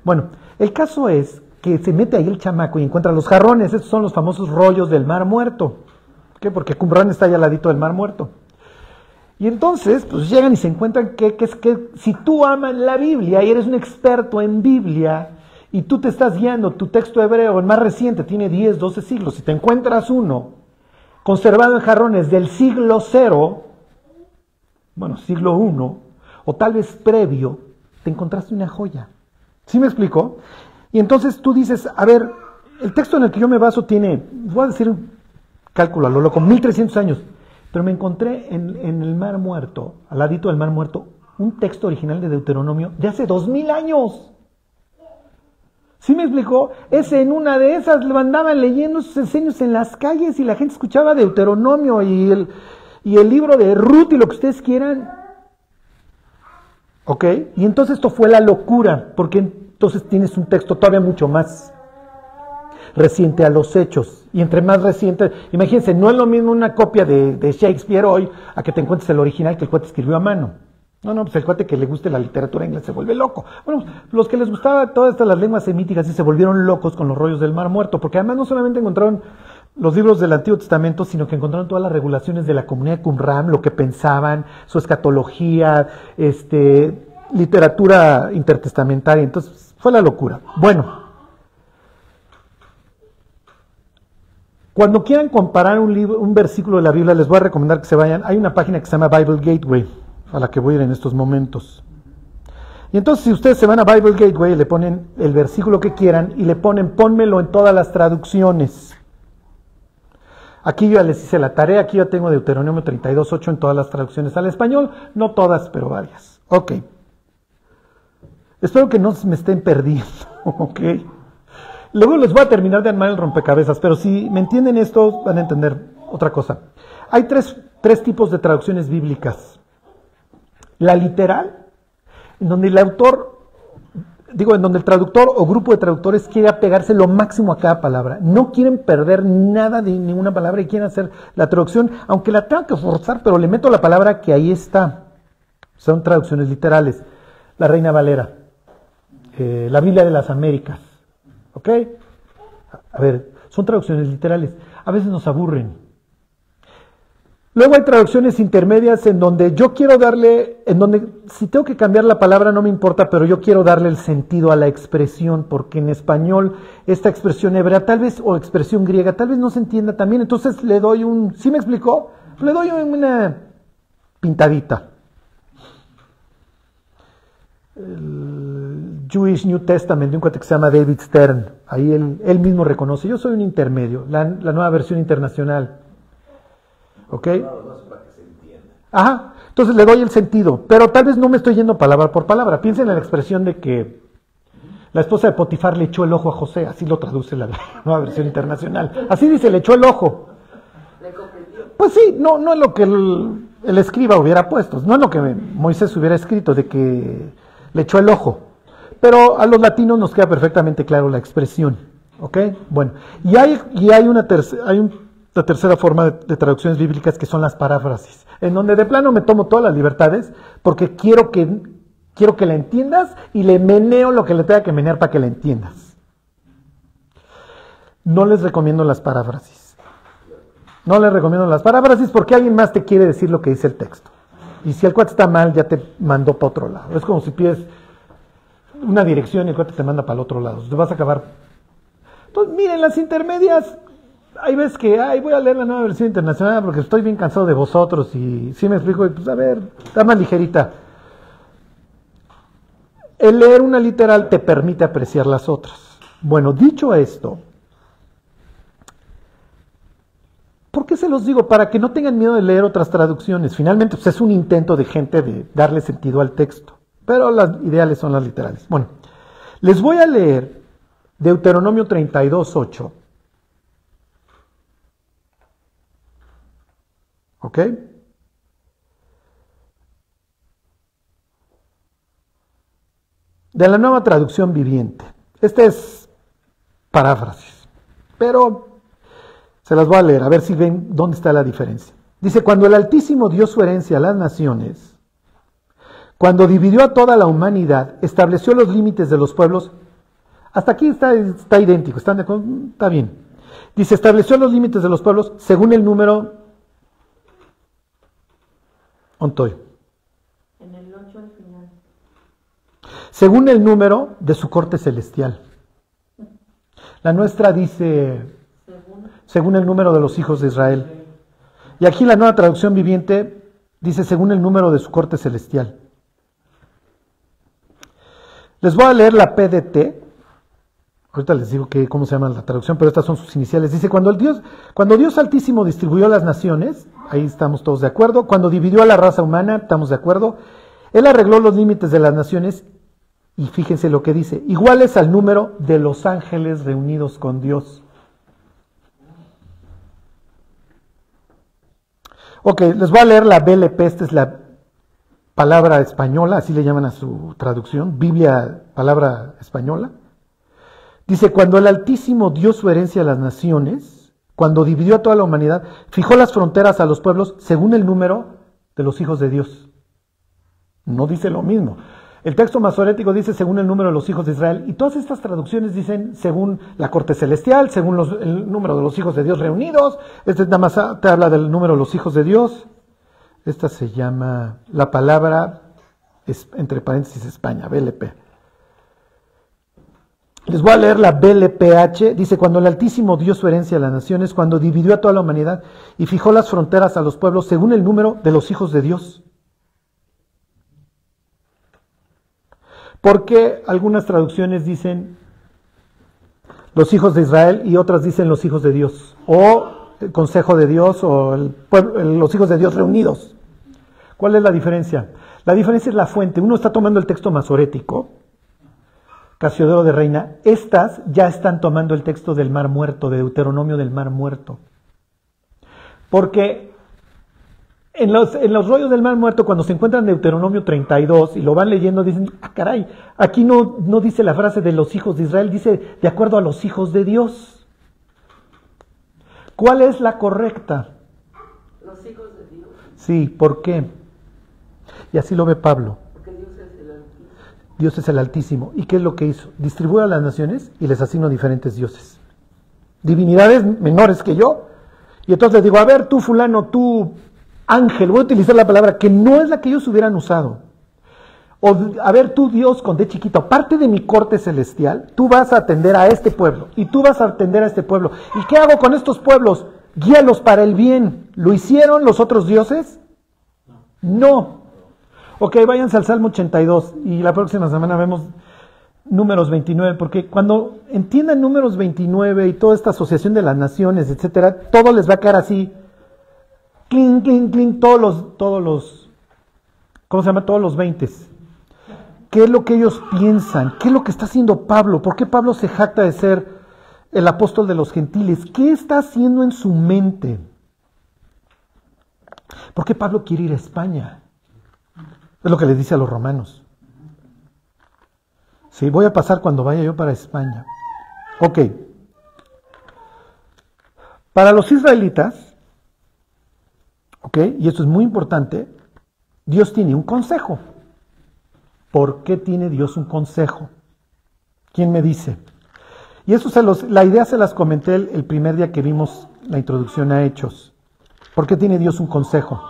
Bueno, el caso es que se mete ahí el chamaco y encuentra los jarrones, estos son los famosos rollos del mar muerto. ¿Por qué? Porque Qumran está allá al ladito del mar muerto. Y entonces, pues llegan y se encuentran que, que, que si tú amas la Biblia y eres un experto en Biblia y tú te estás guiando, tu texto hebreo, el más reciente, tiene 10, 12 siglos, si te encuentras uno conservado en jarrones del siglo cero, bueno, siglo I, o tal vez previo, te encontraste una joya. ¿Sí me explico? Y entonces tú dices, a ver, el texto en el que yo me baso tiene, voy a decir, cálculo a lo loco, 1300 años, pero me encontré en, el Mar Muerto, al ladito del Mar Muerto, un texto original de Deuteronomio de hace 2000 años. ¿Sí me explicó? Ese en una de esas le andaban leyendo sus enseños en las calles y la gente escuchaba Deuteronomio y el, y el libro de Ruth y lo que ustedes quieran. ¿Ok? Y entonces esto fue la locura, porque entonces tienes un texto todavía mucho más. Reciente a los hechos. Y entre más reciente, imagínense, no es lo mismo una copia de, Shakespeare hoy a que te encuentres el original que el cuate escribió a mano. No, no, pues el cuate que le guste la literatura inglesa se vuelve loco. Bueno, los que les gustaba todas estas las lenguas semíticas y se volvieron locos con los rollos del Mar Muerto, porque además no solamente encontraron los libros del Antiguo Testamento, sino que encontraron todas las regulaciones de la comunidad de Qumran, lo que pensaban, su escatología, este, literatura intertestamentaria. Entonces, fue la locura. Bueno, cuando quieran comparar un, versículo de la Biblia, les voy a recomendar que se vayan. Hay una página que se llama Bible Gateway, a la que voy a ir en estos momentos. Y entonces, si ustedes se van a Bible Gateway, le ponen el versículo que quieran y le ponen, pónmelo en todas las traducciones. Aquí ya les hice la tarea, aquí yo tengo Deuteronomio 32.8 en todas las traducciones al español, no todas, pero varias. Ok. Espero que no me estén perdiendo, [LAUGHS] ok. Luego les voy a terminar de armar el rompecabezas, pero si me entienden esto, van a entender otra cosa. Hay tres, tres tipos de traducciones bíblicas. La literal, en donde el autor, digo, en donde el traductor o grupo de traductores quiere apegarse lo máximo a cada palabra. No quieren perder nada de ninguna palabra y quieren hacer la traducción, aunque la tengan que forzar, pero le meto la palabra que ahí está. Son traducciones literales. La Reina Valera, eh, la Biblia de las Américas. ¿Ok? A ver, son traducciones literales. A veces nos aburren. Luego hay traducciones intermedias en donde yo quiero darle, en donde si tengo que cambiar la palabra no me importa, pero yo quiero darle el sentido a la expresión, porque en español esta expresión hebrea tal vez, o expresión griega, tal vez no se entienda también, entonces le doy un, ¿sí me explicó? Le doy una pintadita. El Jewish New Testament de un cuate que se llama David Stern, ahí él, él mismo reconoce, yo soy un intermedio, la, la nueva versión internacional. ¿Ok? Ajá. Entonces le doy el sentido, pero tal vez no me estoy yendo palabra por palabra. Piensen en la expresión de que la esposa de Potifar le echó el ojo a José, así lo traduce la [LAUGHS] nueva versión internacional. Así dice, le echó el ojo. Pues sí, no, no es lo que el, el escriba hubiera puesto, no es lo que Moisés hubiera escrito, de que le echó el ojo. Pero a los latinos nos queda perfectamente claro la expresión. ¿Ok? Bueno, y hay, y hay, una hay un la tercera forma de, traducciones bíblicas que son las paráfrasis, en donde de plano me tomo todas las libertades porque quiero que, quiero que la entiendas y le meneo lo que le tenga que menear para que la entiendas. No les recomiendo las paráfrasis. No les recomiendo las paráfrasis porque alguien más te quiere decir lo que dice el texto. Y si el cuate está mal, ya te mandó para otro lado. Es como si pides una dirección y el cuate te manda para el otro lado. Te vas a acabar. Entonces, miren, las intermedias hay veces que, ay, voy a leer la nueva versión internacional porque estoy bien cansado de vosotros y si me explico, y pues a ver, está más ligerita. El leer una literal te permite apreciar las otras. Bueno, dicho esto, ¿por qué se los digo? Para que no tengan miedo de leer otras traducciones. Finalmente, pues es un intento de gente de darle sentido al texto, pero las ideales son las literales. Bueno, les voy a leer Deuteronomio 32, 8 ¿Ok? De la nueva traducción viviente. Esta es paráfrasis, pero se las voy a leer, a ver si ven dónde está la diferencia. Dice, cuando el Altísimo dio su herencia a las naciones, cuando dividió a toda la humanidad, estableció los límites de los pueblos, hasta aquí está, está idéntico, ¿están de acuerdo? Está bien. Dice, estableció los límites de los pueblos según el número Ontoy. En el 8 al final. Según el número de su corte celestial. La nuestra dice, según, según el número de los hijos de Israel. Y aquí la nueva traducción viviente dice, según el número de su corte celestial. Les voy a leer la PDT. Ahorita les digo que, cómo se llama la traducción, pero estas son sus iniciales. Dice, cuando, el Dios, cuando Dios Altísimo distribuyó las naciones, ahí estamos todos de acuerdo. Cuando dividió a la raza humana, estamos de acuerdo. Él arregló los límites de las naciones y fíjense lo que dice, iguales al número de los ángeles reunidos con Dios. Ok, les voy a leer la BLP, esta es la palabra española, así le llaman a su traducción, Biblia, palabra española. Dice, cuando el Altísimo dio su herencia a las naciones, cuando dividió a toda la humanidad, fijó las fronteras a los pueblos según el número de los hijos de Dios. No dice lo mismo. El texto masorético dice según el número de los hijos de Israel y todas estas traducciones dicen según la corte celestial, según los- el número de los hijos de Dios reunidos. Este nada más te habla del número de los hijos de Dios. Esta se llama la palabra, entre paréntesis, España, BLP. Les voy a leer la BLPH. Dice, cuando el Altísimo dio su herencia a las naciones, cuando dividió a toda la humanidad y fijó las fronteras a los pueblos según el número de los hijos de Dios. Porque algunas traducciones dicen los hijos de Israel y otras dicen los hijos de Dios. O el consejo de Dios o el pueblo- los hijos de Dios reunidos. ¿Cuál es la diferencia? La diferencia es la fuente. Uno está tomando el texto masorético, Casiodoro de Reina. Estas ya están tomando el texto del Mar Muerto, de Deuteronomio del Mar Muerto. Porque en los, en los rollos del Mar Muerto, cuando se encuentran Deuteronomio 32 y lo van leyendo, dicen, ah, caray, aquí no, no dice la frase de los hijos de Israel, dice de acuerdo a los hijos de Dios. ¿Cuál es la correcta? Los hijos de Dios, Sí, ¿por qué? Y así lo ve Pablo. porque Dios es el Altísimo. Dios es el Altísimo. ¿Y qué es lo que hizo? Distribuye a las naciones y les asigna diferentes dioses. Divinidades menores que yo. Y entonces les digo, a ver, tú fulano, tú ángel, voy a utilizar la palabra que no es la que ellos hubieran usado. O, a ver, tú Dios con D chiquito, parte de mi corte celestial, tú vas a atender a este pueblo y tú vas a atender a este pueblo. ¿Y qué hago con estos pueblos? Guíalos para el bien. ¿Lo hicieron los otros dioses? No. Ok, váyanse al Salmo 82 y la próxima semana vemos números 29, porque cuando entiendan números 29 y toda esta asociación de las naciones, etcétera, todo les va a caer así, clink, clink, clink, todos los, todos los, ¿cómo se llama? Todos los 20. ¿Qué es lo que ellos piensan? ¿Qué es lo que está haciendo Pablo? ¿Por qué Pablo se jacta de ser el apóstol de los gentiles? ¿Qué está haciendo en su mente? ¿Por qué Pablo quiere ir a España? Es lo que le dice a los romanos. Sí, voy a pasar cuando vaya yo para España. Ok. Para los israelitas, ok, y esto es muy importante, Dios tiene un consejo. ¿Por qué tiene Dios un consejo? ¿Quién me dice? Y eso se los, la idea se las comenté el, el primer día que vimos la introducción a Hechos. ¿Por qué tiene Dios un consejo?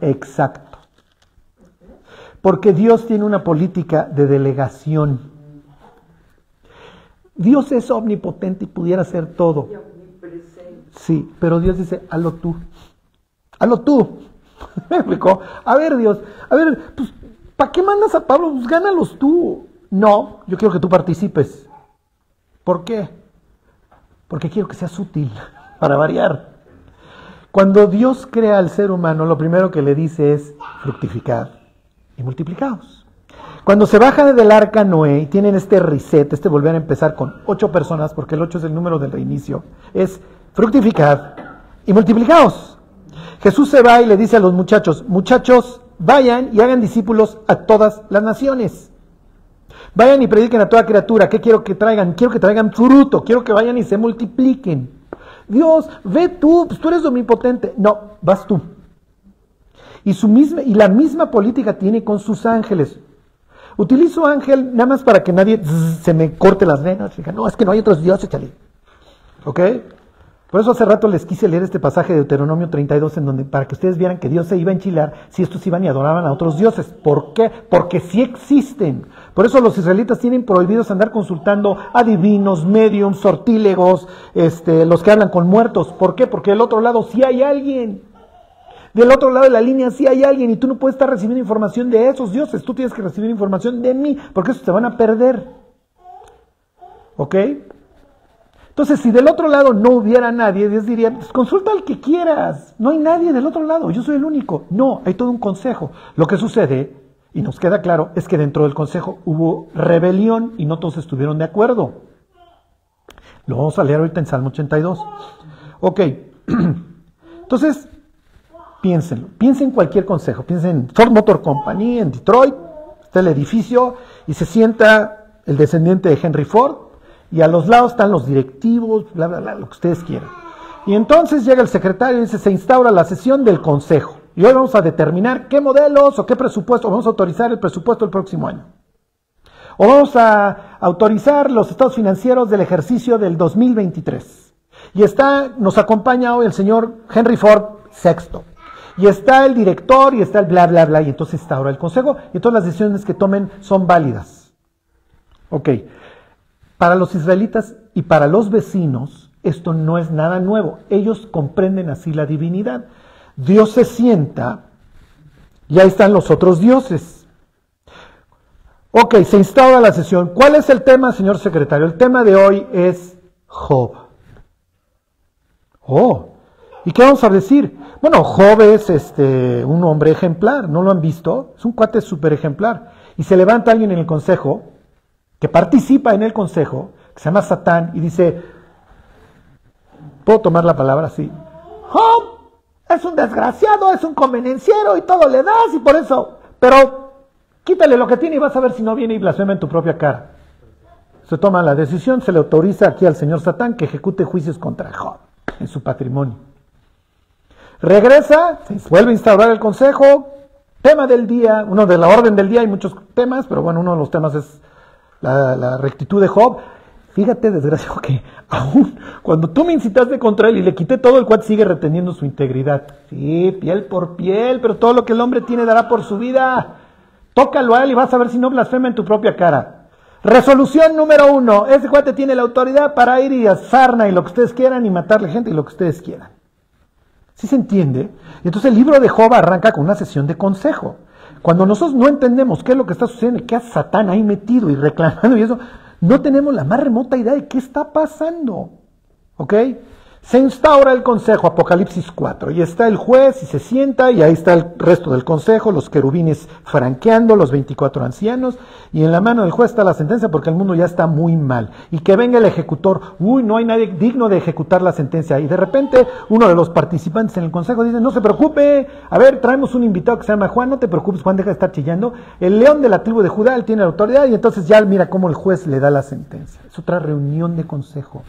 Exacto. Porque Dios tiene una política de delegación. Dios es omnipotente y pudiera hacer todo. Y omnipresente. Sí, pero Dios dice, hazlo tú. Hazlo tú. [LAUGHS] ¿Me explicó? A ver, Dios, a ver, pues, ¿para qué mandas a Pablo? Pues gánalos tú. No, yo quiero que tú participes. ¿Por qué? Porque quiero que seas útil, [LAUGHS] para variar. Cuando Dios crea al ser humano, lo primero que le dice es fructificar y multiplicaos. Cuando se baja del arca Noé y tienen este reset, este volver a empezar con ocho personas, porque el ocho es el número del reinicio, es fructificad y multiplicaos. Jesús se va y le dice a los muchachos, muchachos, vayan y hagan discípulos a todas las naciones. Vayan y prediquen a toda criatura. ¿Qué quiero que traigan? Quiero que traigan fruto. Quiero que vayan y se multipliquen. Dios, ve tú, pues tú eres omnipotente. No, vas tú. Y, su misma, y la misma política tiene con sus ángeles. Utilizo ángel nada más para que nadie se me corte las venas. Diga, no, es que no hay otros dioses, chale. ¿Ok? Por eso hace rato les quise leer este pasaje de Deuteronomio 32 en donde para que ustedes vieran que Dios se iba a enchilar si estos iban y adoraban a otros dioses. ¿Por qué? Porque sí existen. Por eso los israelitas tienen prohibidos andar consultando a divinos, mediums, sortílegos, este, los que hablan con muertos. ¿Por qué? Porque del otro lado sí hay alguien. Del otro lado de la línea sí hay alguien y tú no puedes estar recibiendo información de esos dioses. Tú tienes que recibir información de mí porque esos te van a perder. ¿Ok? Entonces, si del otro lado no hubiera nadie, Dios diría, pues consulta al que quieras. No hay nadie del otro lado, yo soy el único. No, hay todo un consejo. Lo que sucede, y nos queda claro, es que dentro del consejo hubo rebelión y no todos estuvieron de acuerdo. Lo vamos a leer ahorita en Salmo 82. Ok, [CLEARS THROAT] entonces, piénsenlo. Piensen en cualquier consejo. Piensen en Ford Motor Company, en Detroit, está el edificio y se sienta el descendiente de Henry Ford y a los lados están los directivos, bla, bla, bla, lo que ustedes quieran. Y entonces llega el secretario y dice, se instaura la sesión del consejo. Y hoy vamos a determinar qué modelos o qué presupuesto, vamos a autorizar el presupuesto el próximo año. O vamos a autorizar los estados financieros del ejercicio del 2023. Y está, nos acompaña hoy el señor Henry Ford VI. Y está el director y está el bla, bla, bla. Y entonces está ahora el consejo. Y todas las decisiones que tomen son válidas. Ok. Para los israelitas y para los vecinos, esto no es nada nuevo. Ellos comprenden así la divinidad. Dios se sienta y ahí están los otros dioses. Ok, se instaura la sesión. ¿Cuál es el tema, señor secretario? El tema de hoy es Job. Oh, ¿y qué vamos a decir? Bueno, Job es este, un hombre ejemplar, ¿no lo han visto? Es un cuate súper ejemplar. Y se levanta alguien en el consejo, que participa en el consejo, que se llama Satán, y dice, ¿puedo tomar la palabra así? Job es un desgraciado, es un convenenciero y todo le das y por eso, pero quítale lo que tiene y vas a ver si no viene y blasfema en tu propia cara. Se toma la decisión, se le autoriza aquí al señor Satán que ejecute juicios contra Job en su patrimonio. Regresa, se vuelve a instaurar el consejo, tema del día, uno de la orden del día, hay muchos temas, pero bueno, uno de los temas es la, rectitud de Job. Fíjate, desgraciado, que [LAUGHS] aún cuando tú me incitaste contra él y le quité todo, el cual sigue reteniendo su integridad. Sí, piel por piel, pero todo lo que el hombre tiene dará por su vida. Tócalo a él y vas a ver si no blasfema en tu propia cara. Resolución número uno. Ese cuate tiene la autoridad para ir y a y lo que ustedes quieran y matarle gente y lo que ustedes quieran. ¿Sí se entiende? Entonces el libro de Job arranca con una sesión de consejo. Cuando nosotros no entendemos qué es lo que está sucediendo y qué hace Satán ahí metido y reclamando y eso, no tenemos la más remota idea de qué está pasando. ¿Ok? Se instaura el consejo, Apocalipsis 4, y está el juez y se sienta, y ahí está el resto del consejo, los querubines franqueando, los 24 ancianos, y en la mano del juez está la sentencia porque el mundo ya está muy mal. Y que venga el ejecutor, uy, no hay nadie digno de ejecutar la sentencia. Y de repente uno de los participantes en el consejo dice, no se preocupe, a ver, traemos un invitado que se llama Juan, no te preocupes, Juan, deja de estar chillando. El león de la tribu de Judá, él tiene la autoridad, y entonces ya mira cómo el juez le da la sentencia. Es otra reunión de consejo.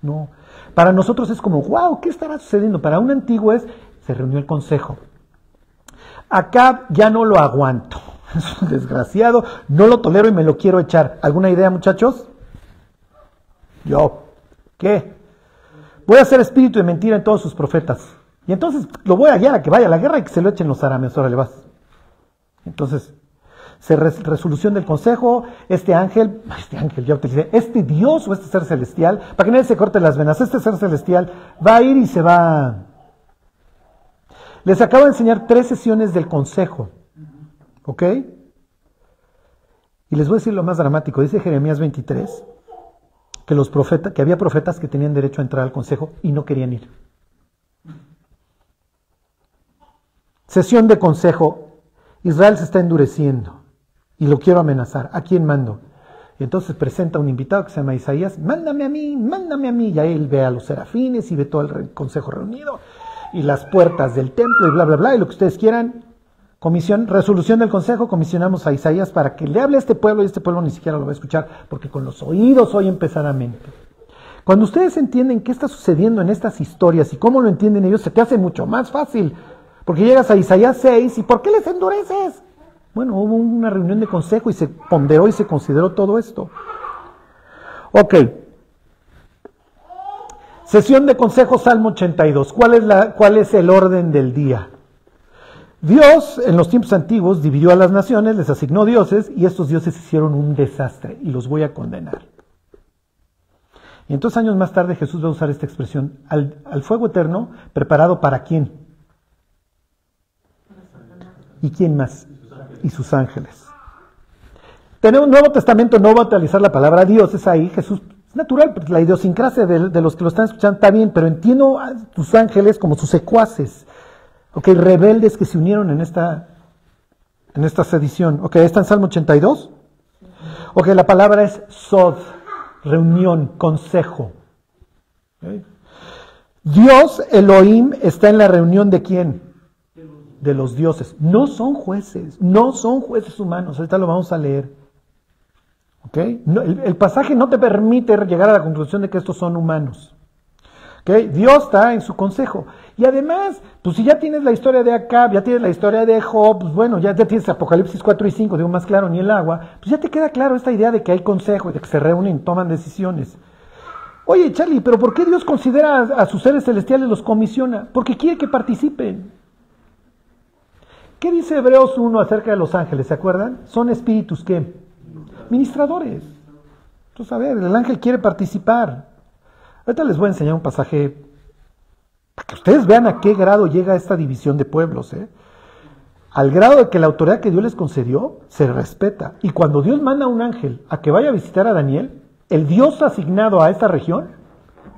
No. Para nosotros es como, wow, ¿qué estará sucediendo? Para un antiguo es, se reunió el consejo. Acá ya no lo aguanto. [LAUGHS] Es un desgraciado, no lo tolero y me lo quiero echar. ¿Alguna idea, muchachos? Yo. ¿Qué? Voy a hacer espíritu de mentira en todos sus profetas. Y entonces lo voy a guiar a que vaya a la guerra y que se lo echen los arameos. Ahora le vas. Entonces, se resolución del consejo, este ángel, este ángel ya utilicé, este Dios o este ser celestial, para que nadie se corte las venas, este ser celestial va a ir y se va. Les acabo de enseñar tres sesiones del consejo, ¿ok? Y les voy a decir lo más dramático, dice Jeremías 23, que, los que había profetas que tenían derecho a entrar al consejo y no querían ir. Sesión de consejo, Israel se está endureciendo y lo quiero amenazar. ¿A quién mando? Entonces presenta un invitado que se llama Isaías, mándame a mí, mándame a mí. Y ahí él ve a los serafines y ve todo el consejo reunido y las puertas del templo y bla, bla, bla, y lo que ustedes quieran. Comisión, resolución del consejo, comisionamos a Isaías para que le hable a este pueblo y este pueblo ni siquiera lo va a escuchar porque con los oídos oyen pesadamente. Cuando ustedes entienden qué está sucediendo en estas historias y cómo lo entienden ellos, se te hace mucho más fácil. Porque llegas a Isaías 6 y ¿por qué les endureces? Bueno, hubo una reunión de consejo y se ponderó y se consideró todo esto. Ok. Sesión de consejo, Salmo 82. ¿Cuál es, la, ¿Cuál es el orden del día? Dios en los tiempos antiguos dividió a las naciones, les asignó dioses y estos dioses hicieron un desastre y los voy a condenar. Y entonces años más tarde Jesús va a usar esta expresión, al, fuego eterno preparado para quién. ¿Y quién más? Y sus ángeles. Tener un Nuevo Testamento no va a utilizar la palabra Dios, es ahí, Jesús, es natural, la idiosincrasia de, los que lo están escuchando está bien, pero entiendo a tus ángeles como sus secuaces, ok, rebeldes que se unieron en esta, en esta sedición. Ok, ¿está en Salmo 82? Ok, la palabra es Sod, reunión, consejo. Dios, Elohim, está en la reunión de quién? De los dioses. No son jueces, no son jueces humanos. Ahorita lo vamos a leer. ¿Ok? No, el, el pasaje no te permite llegar a la conclusión de que estos son humanos. ¿Ok? Dios está en su consejo. Y además, pues si ya tienes la historia de Acab, ya tienes la historia de Job, pues bueno, ya, ya tienes Apocalipsis 4 y 5, digo más claro, ni el agua, pues ya te queda claro esta idea de que hay consejo de que se reúnen, toman decisiones. Oye, Charlie, pero ¿por qué Dios considera a, a sus seres celestiales, los comisiona? Porque quiere que participen. ¿Qué dice Hebreos 1 acerca de los ángeles? ¿Se acuerdan? Son espíritus que ministradores. Entonces, a ver, el ángel quiere participar. Ahorita les voy a enseñar un pasaje para que ustedes vean a qué grado llega esta división de pueblos. ¿eh? Al grado de que la autoridad que Dios les concedió se respeta. Y cuando Dios manda a un ángel a que vaya a visitar a Daniel, el Dios asignado a esta región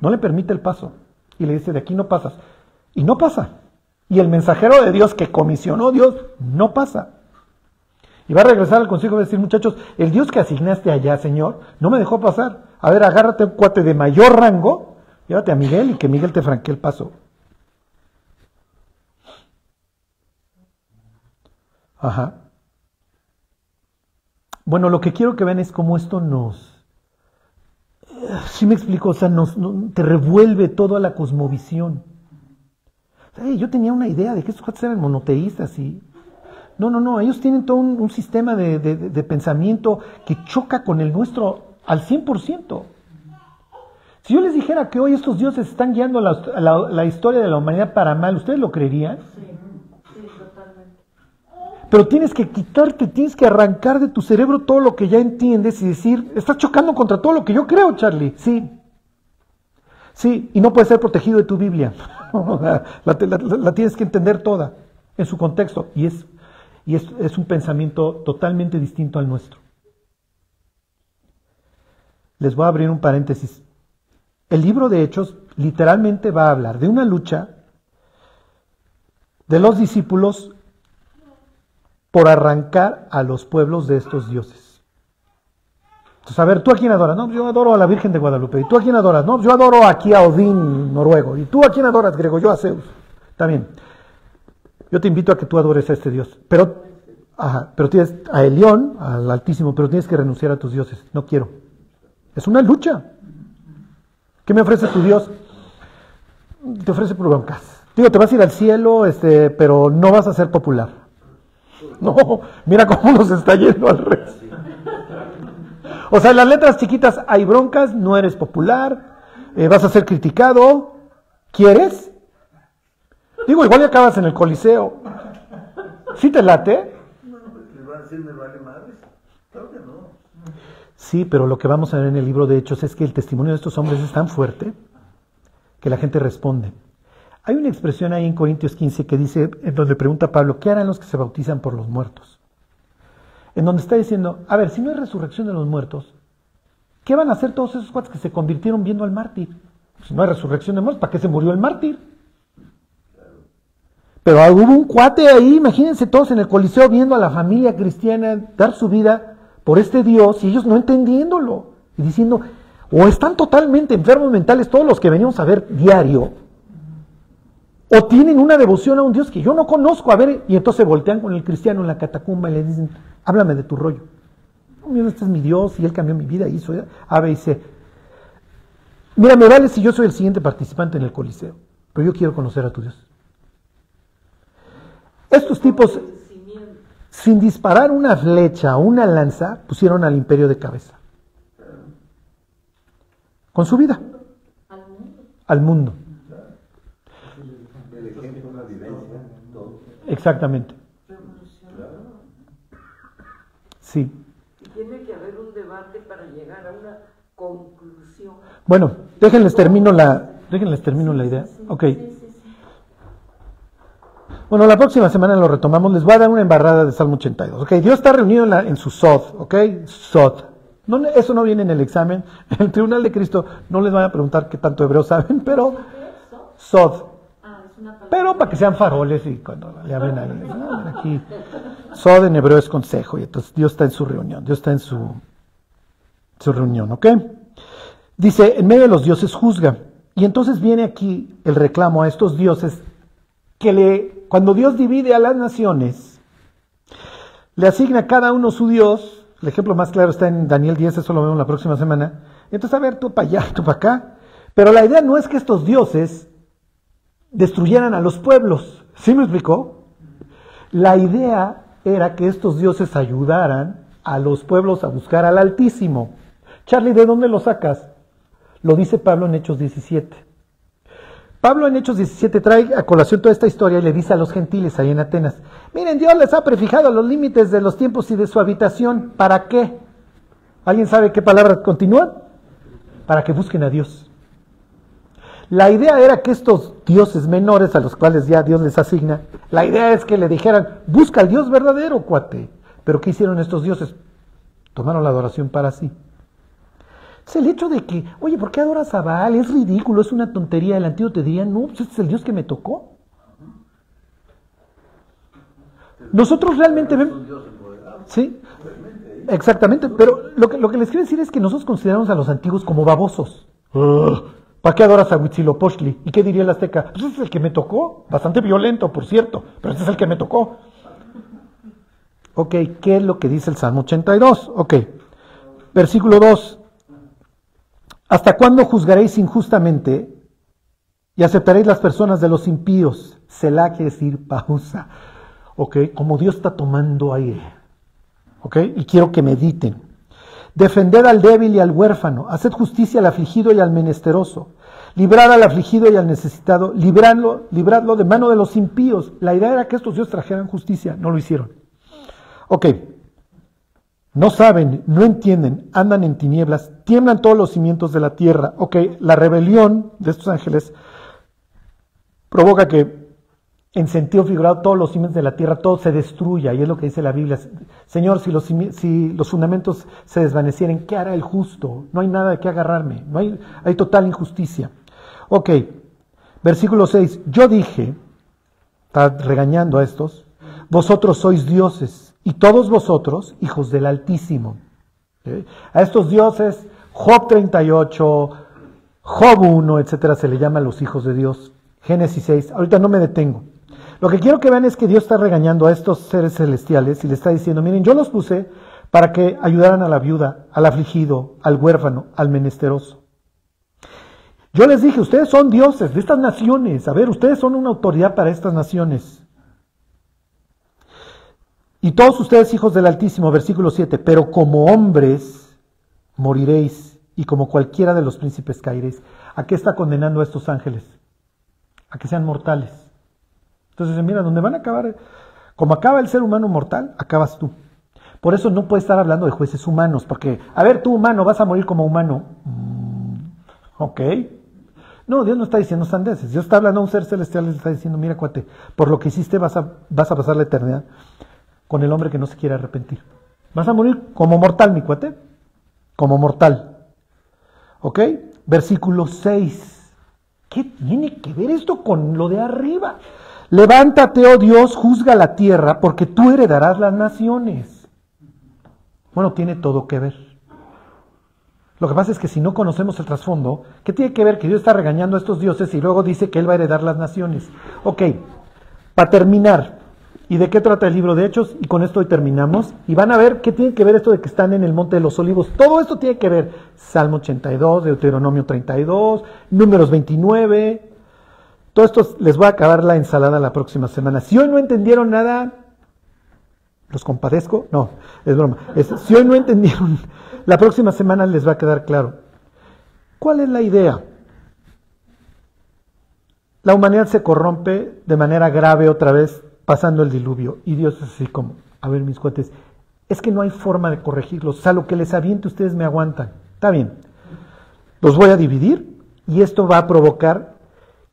no le permite el paso. Y le dice, de aquí no pasas. Y no pasa. Y el mensajero de Dios que comisionó Dios no pasa. Y va a regresar al consejo y va a decir, muchachos, el Dios que asignaste allá, Señor, no me dejó pasar. A ver, agárrate un cuate de mayor rango, llévate a Miguel y que Miguel te franquee el paso. Ajá. Bueno, lo que quiero que vean es cómo esto nos... Sí me explico, o sea, nos, no- te revuelve toda la cosmovisión. Hey, yo tenía una idea de que estos cuates eran monoteístas y... No, no, no, ellos tienen todo un, un sistema de, de- de pensamiento que choca con el nuestro al 100%. Si yo les dijera que hoy estos dioses están guiando la, la- la historia de la humanidad para mal, ¿ustedes lo creerían? Sí, sí, totalmente. Pero tienes que quitarte, tienes que arrancar de tu cerebro todo lo que ya entiendes y decir, estás chocando contra todo lo que yo creo, Charlie. Sí. Sí, y no puede ser protegido de tu Biblia. [LAUGHS] la, tienes que entender toda en su contexto. Y, es, y es, es un pensamiento totalmente distinto al nuestro. Les voy a abrir un paréntesis. El libro de Hechos literalmente va a hablar de una lucha de los discípulos por arrancar a los pueblos de estos dioses. Entonces, a ver, ¿tú a quién adoras? No, yo adoro a la Virgen de Guadalupe. ¿Y tú a quién adoras? No, yo adoro aquí a Odín noruego. ¿Y tú a quién adoras, griego? Yo a Zeus. Bien. Yo te invito a que tú adores a este dios. Pero, ajá, pero tienes a Elión, al Altísimo, pero tienes que renunciar a tus dioses. No quiero. Es una lucha. ¿Qué me ofrece tu Dios? Te ofrece broncas. Digo, te vas a ir al cielo, este, pero no vas a ser popular. No, mira cómo nos está yendo al revés. O sea, en las letras chiquitas hay broncas, no eres popular, eh, vas a ser criticado. ¿Quieres? Digo, igual ya acabas en el coliseo. ¿Sí te late? ¿Les va a decir me vale madres? Claro que no. Sí, pero lo que vamos a ver en el libro de Hechos es que el testimonio de estos hombres es tan fuerte que la gente responde. Hay una expresión ahí en Corintios 15 que dice, en donde pregunta Pablo, ¿qué harán los que se bautizan por los muertos? En donde está diciendo, a ver, si no hay resurrección de los muertos, ¿qué van a hacer todos esos cuates que se convirtieron viendo al mártir? Si no hay resurrección de muertos, ¿para qué se murió el mártir? Pero hubo un cuate ahí, imagínense todos en el Coliseo viendo a la familia cristiana dar su vida por este Dios y ellos no entendiéndolo y diciendo, o están totalmente enfermos mentales todos los que venimos a ver diario, o tienen una devoción a un Dios que yo no conozco, a ver, y entonces voltean con el cristiano en la catacumba y le dicen, háblame de tu rollo. No, este es mi Dios y él cambió mi vida, hizo A, B y. Mira, me vale si yo soy el siguiente participante en el Coliseo, pero yo quiero conocer a tu Dios. Estos tipos, sin disparar una flecha o una lanza, pusieron al imperio de cabeza. Con su vida, Al mundo. al mundo. El ejemplo, una vivencia, todo. Exactamente. Sí. Y tiene que haber un debate para llegar a una conclusión. Bueno, déjenles termino la, déjenles termino la idea. Ok. Bueno, la próxima semana lo retomamos. Les voy a dar una embarrada de Salmo 82. Ok, Dios está reunido en, la- en su Sod. Ok, Sod. No, eso no viene en el examen. En [LAUGHS] el Tribunal de Cristo no les van a preguntar qué tanto hebreo saben, pero Sod. Ah, es una palabra. Pero para que sean faroles y cuando le hablen no, mira, aquí. En hebreo es consejo y entonces Dios está en su reunión. Dios está en su, su reunión. ¿Ok? Dice, en medio de los dioses juzga. Y entonces viene aquí el reclamo a estos dioses que le cuando Dios divide a las naciones, le asigna a cada uno su Dios, el ejemplo más claro está en Daniel 10, eso lo vemos la próxima semana, entonces a ver, tú para allá, tú para acá, pero la idea no es que estos dioses destruyeran a los pueblos, ¿sí me explicó? La idea era que estos dioses ayudaran a los pueblos a buscar al Altísimo. Charlie, ¿de dónde lo sacas? Lo dice Pablo en Hechos 17. Pablo en Hechos 17 trae a colación toda esta historia y le dice a los gentiles ahí en Atenas, miren, Dios les ha prefijado los límites de los tiempos y de su habitación. ¿Para qué? ¿Alguien sabe qué palabra continúa? Para que busquen a Dios. La idea era que estos dioses menores a los cuales ya Dios les asigna, la idea es que le dijeran, busca al Dios verdadero, cuate. Pero ¿qué hicieron estos dioses? Tomaron la adoración para sí. Es el hecho de que, oye, ¿por qué adoras a Baal? Es ridículo, es una tontería. El antiguo te diría, no, pues este es el Dios que me tocó. Nosotros realmente vemos... Sí, exactamente, pero lo que, lo que les quiero decir es que nosotros consideramos a los antiguos como babosos. ¿Para qué adoras a Huitzilopochtli? ¿Y qué diría el azteca? Pues ese es el que me tocó, bastante violento, por cierto, pero ese es el que me tocó. Ok, ¿qué es lo que dice el Salmo 82? Ok, versículo 2. ¿Hasta cuándo juzgaréis injustamente y aceptaréis las personas de los impíos? Selah quiere decir pausa. Ok, como Dios está tomando aire. Ok, y quiero que mediten. Defended al débil y al huérfano, haced justicia al afligido y al menesteroso, librad al afligido y al necesitado, libradlo, libradlo de mano de los impíos. La idea era que estos dios trajeran justicia, no lo hicieron. Ok, no saben, no entienden, andan en tinieblas, tiemblan todos los cimientos de la tierra. Ok, la rebelión de estos ángeles provoca que en sentido figurado todos los cimientos de la tierra, todo se destruya, y es lo que dice la Biblia. Señor, si los, si los fundamentos se desvanecieren, ¿qué hará el justo? No hay nada de qué agarrarme, no hay, hay total injusticia. Ok, versículo 6, yo dije, está regañando a estos, vosotros sois dioses, y todos vosotros hijos del Altísimo. A estos dioses, Job 38, Job 1, etcétera, se le llama los hijos de Dios. Génesis 6, ahorita no me detengo. Lo que quiero que vean es que Dios está regañando a estos seres celestiales y le está diciendo, miren, yo los puse para que ayudaran a la viuda, al afligido, al huérfano, al menesteroso. Yo les dije, ustedes son dioses de estas naciones, a ver, ustedes son una autoridad para estas naciones. Y todos ustedes hijos del Altísimo, versículo 7, pero como hombres moriréis y como cualquiera de los príncipes caeréis. ¿A qué está condenando a estos ángeles? A que sean mortales. Entonces, mira, donde van a acabar, como acaba el ser humano mortal, acabas tú. Por eso no puedes estar hablando de jueces humanos, porque, a ver, tú humano, vas a morir como humano. Mm, ok. No, Dios no está diciendo sandeces. Dios está hablando a un ser celestial le está diciendo, mira, cuate, por lo que hiciste vas a, vas a pasar la eternidad con el hombre que no se quiere arrepentir. Vas a morir como mortal, mi cuate. Como mortal. ¿Ok? Versículo 6. ¿Qué tiene que ver esto con lo de arriba? Levántate, oh Dios, juzga la tierra, porque tú heredarás las naciones. Bueno, tiene todo que ver. Lo que pasa es que si no conocemos el trasfondo, ¿qué tiene que ver que Dios está regañando a estos dioses y luego dice que Él va a heredar las naciones? Ok, para terminar, ¿y de qué trata el libro de Hechos? Y con esto hoy terminamos. Y van a ver qué tiene que ver esto de que están en el Monte de los Olivos. Todo esto tiene que ver. Salmo 82, Deuteronomio 32, Números 29, todo esto les voy a acabar la ensalada la próxima semana. Si hoy no entendieron nada, los compadezco. No, es broma. si hoy no entendieron, la próxima semana les va a quedar claro. ¿Cuál es la idea? La humanidad se corrompe de manera grave otra vez pasando el diluvio. Y Dios es así como, a ver mis cuates, es que no hay forma de corregirlos. O sea, lo que les aviente ustedes me aguantan. Está bien. Los voy a dividir y esto va a provocar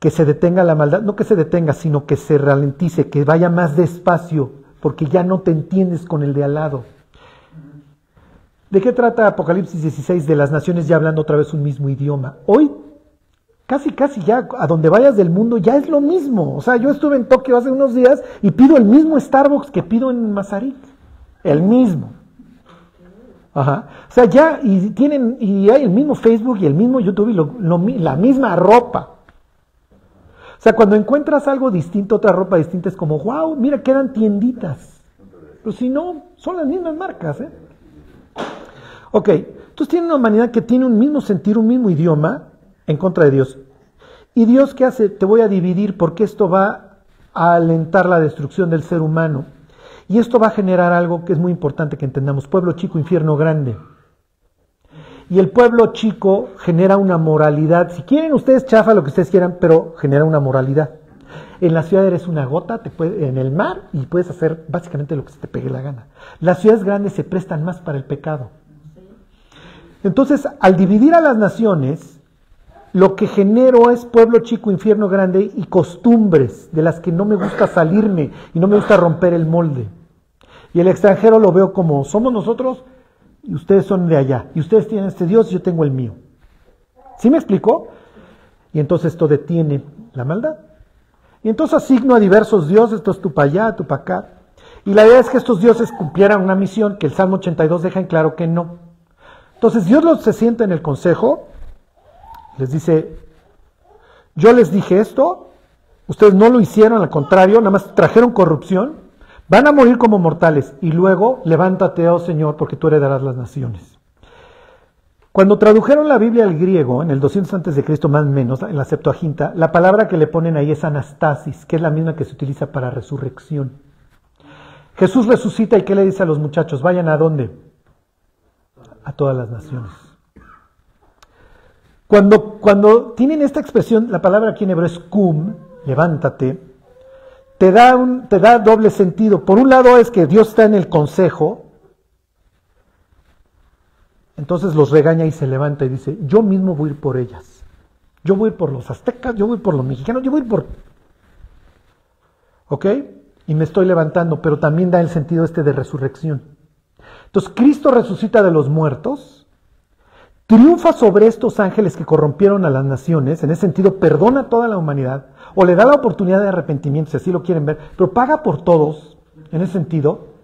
que se detenga la maldad, no que se detenga, sino que se ralentice, que vaya más despacio, porque ya no te entiendes con el de al lado. ¿De qué trata Apocalipsis 16? De las naciones ya hablando otra vez un mismo idioma. Hoy, casi, casi ya, a donde vayas del mundo, ya es lo mismo. O sea, yo estuve en Tokio hace unos días y pido el mismo Starbucks que pido en Mazarik. El mismo. Ajá. O sea, ya, y tienen, y hay el mismo Facebook y el mismo YouTube y la misma ropa sea, cuando encuentras algo distinto, otra ropa distinta, es como, wow, mira, quedan tienditas. Pero si no, son las mismas marcas. ¿eh? Ok, entonces tiene una humanidad que tiene un mismo sentir, un mismo idioma en contra de Dios. ¿Y Dios qué hace? Te voy a dividir porque esto va a alentar la destrucción del ser humano. Y esto va a generar algo que es muy importante que entendamos. Pueblo chico, infierno grande. Y el pueblo chico genera una moralidad. Si quieren ustedes chafa lo que ustedes quieran, pero genera una moralidad. En la ciudad eres una gota te puede, en el mar y puedes hacer básicamente lo que se te pegue la gana. Las ciudades grandes se prestan más para el pecado. Entonces, al dividir a las naciones, lo que genero es pueblo chico, infierno grande y costumbres de las que no me gusta salirme y no me gusta romper el molde. Y el extranjero lo veo como somos nosotros y ustedes son de allá. Y ustedes tienen este Dios yo tengo el mío. ¿Sí me explicó? Y entonces esto detiene la maldad. Y entonces asigno a diversos dioses, esto es tu para allá, tu para acá. Y la idea es que estos dioses cumplieran una misión que el Salmo 82 deja en claro que no. Entonces Dios los se sienta en el consejo, les dice, yo les dije esto, ustedes no lo hicieron, al contrario, nada más trajeron corrupción, van a morir como mortales y luego levántate, oh Señor, porque tú heredarás las naciones. Cuando tradujeron la Biblia al griego, en el 200 antes de Cristo más o menos, en la Septuaginta, la palabra que le ponen ahí es anastasis, que es la misma que se utiliza para resurrección. Jesús resucita y ¿qué le dice a los muchachos? Vayan a dónde? A todas las naciones. Cuando, cuando tienen esta expresión, la palabra aquí en hebreo es cum, levántate, te da, un, te da doble sentido. Por un lado es que Dios está en el consejo, entonces los regaña y se levanta y dice, yo mismo voy a ir por ellas. Yo voy por los aztecas, yo voy por los mexicanos, yo voy a ir por... ¿Ok? Y me estoy levantando, pero también da el sentido este de resurrección. Entonces Cristo resucita de los muertos, triunfa sobre estos ángeles que corrompieron a las naciones, en ese sentido perdona a toda la humanidad, o le da la oportunidad de arrepentimiento, si así lo quieren ver, pero paga por todos, en ese sentido,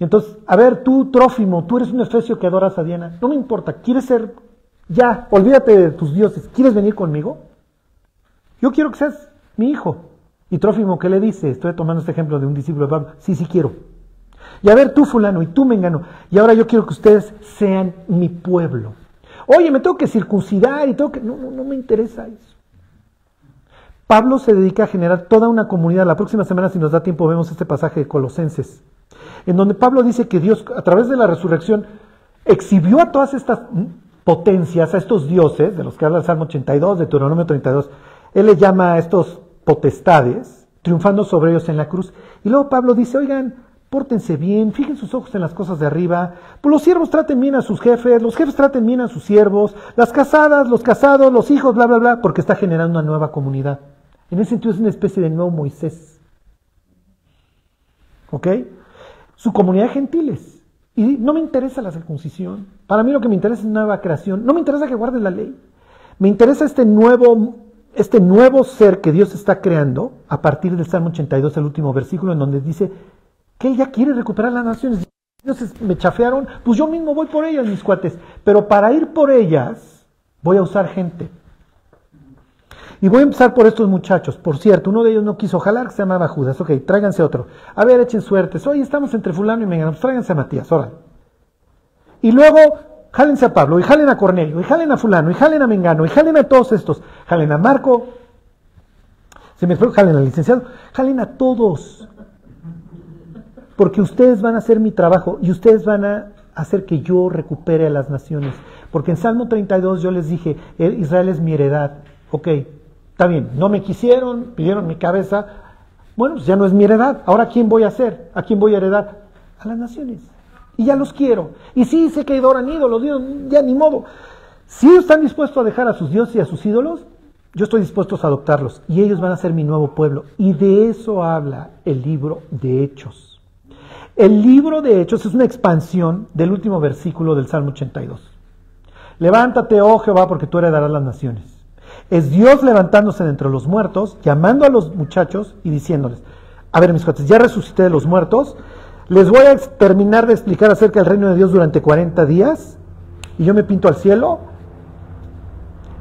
y entonces, a ver, tú, Trófimo, tú eres un efesio que adoras a Diana. No me importa, ¿quieres ser, ya, olvídate de tus dioses, ¿quieres venir conmigo? Yo quiero que seas mi hijo. Y Trófimo, ¿qué le dice? Estoy tomando este ejemplo de un discípulo de Pablo. Sí, sí quiero. Y a ver, tú fulano, y tú me engano. Y ahora yo quiero que ustedes sean mi pueblo. Oye, me tengo que circuncidar y tengo que... No, no, no me interesa eso. Pablo se dedica a generar toda una comunidad. La próxima semana, si nos da tiempo, vemos este pasaje de Colosenses en donde Pablo dice que Dios a través de la resurrección exhibió a todas estas potencias, a estos dioses, de los que habla el Salmo 82, de Deuteronomio 32, él le llama a estos potestades, triunfando sobre ellos en la cruz. Y luego Pablo dice, oigan, pórtense bien, fijen sus ojos en las cosas de arriba, pues los siervos traten bien a sus jefes, los jefes traten bien a sus siervos, las casadas, los casados, los hijos, bla, bla, bla, porque está generando una nueva comunidad. En ese sentido es una especie de nuevo Moisés. ¿Ok? su comunidad de gentiles. Y no me interesa la circuncisión. Para mí lo que me interesa es nueva creación. No me interesa que guardes la ley. Me interesa este nuevo, este nuevo ser que Dios está creando a partir del Salmo 82, el último versículo, en donde dice que Él ya quiere recuperar las naciones. Entonces me chafearon, pues yo mismo voy por ellas, mis cuates. Pero para ir por ellas, voy a usar gente. Y voy a empezar por estos muchachos. Por cierto, uno de ellos no quiso jalar, que se llamaba Judas. Ok, tráiganse otro. A ver, echen suertes. Oye, estamos entre fulano y mengano. Pues tráiganse a Matías, órale. Y luego, jálense a Pablo, y jalen a Cornelio, y jalen a fulano, y jalen a Mengano, y jalen a todos estos. Jalen a Marco. Se me explico, jalen al licenciado. Jalen a todos. Porque ustedes van a hacer mi trabajo y ustedes van a hacer que yo recupere a las naciones. Porque en Salmo 32 yo les dije, Israel es mi heredad. Ok, Está bien, no me quisieron, pidieron mi cabeza. Bueno, pues ya no es mi heredad. Ahora, ¿quién voy a hacer? ¿A quién voy a heredar? A las naciones. Y ya los quiero. Y sí, sé que adoran ídolos, ya ni modo. Si ellos están dispuestos a dejar a sus dioses y a sus ídolos, yo estoy dispuesto a adoptarlos. Y ellos van a ser mi nuevo pueblo. Y de eso habla el libro de Hechos. El libro de Hechos es una expansión del último versículo del Salmo 82. Levántate, oh Jehová, porque tú heredarás las naciones. Es Dios levantándose de entre los muertos, llamando a los muchachos y diciéndoles, a ver mis cuates, ya resucité de los muertos, les voy a terminar de explicar acerca del reino de Dios durante 40 días y yo me pinto al cielo.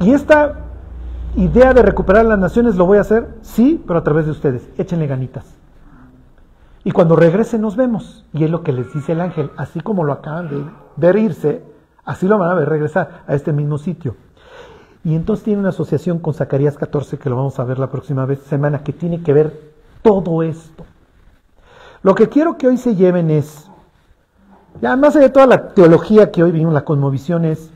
Y esta idea de recuperar las naciones lo voy a hacer, sí, pero a través de ustedes. Échenle ganitas. Y cuando regrese nos vemos. Y es lo que les dice el ángel, así como lo acaban de ver irse, así lo van a ver regresar a este mismo sitio. Y entonces tiene una asociación con Zacarías 14, que lo vamos a ver la próxima vez, semana, que tiene que ver todo esto. Lo que quiero que hoy se lleven es, ya más de toda la teología que hoy vimos, la cosmovisión es,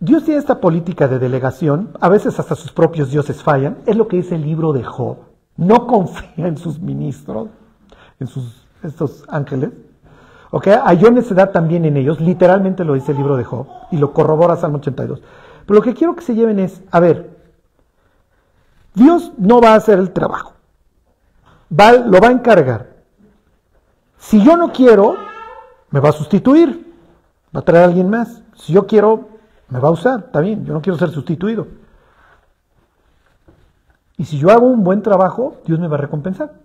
Dios tiene esta política de delegación, a veces hasta sus propios dioses fallan, es lo que dice el libro de Job. No confía en sus ministros, en sus, estos ángeles. ¿Ok? Hay necedad también en ellos, literalmente lo dice el libro de Job, y lo corrobora Salmo 82. Pero lo que quiero que se lleven es, a ver, Dios no va a hacer el trabajo, va, lo va a encargar. Si yo no quiero, me va a sustituir, va a traer a alguien más. Si yo quiero, me va a usar, bien, yo no quiero ser sustituido. Y si yo hago un buen trabajo, Dios me va a recompensar.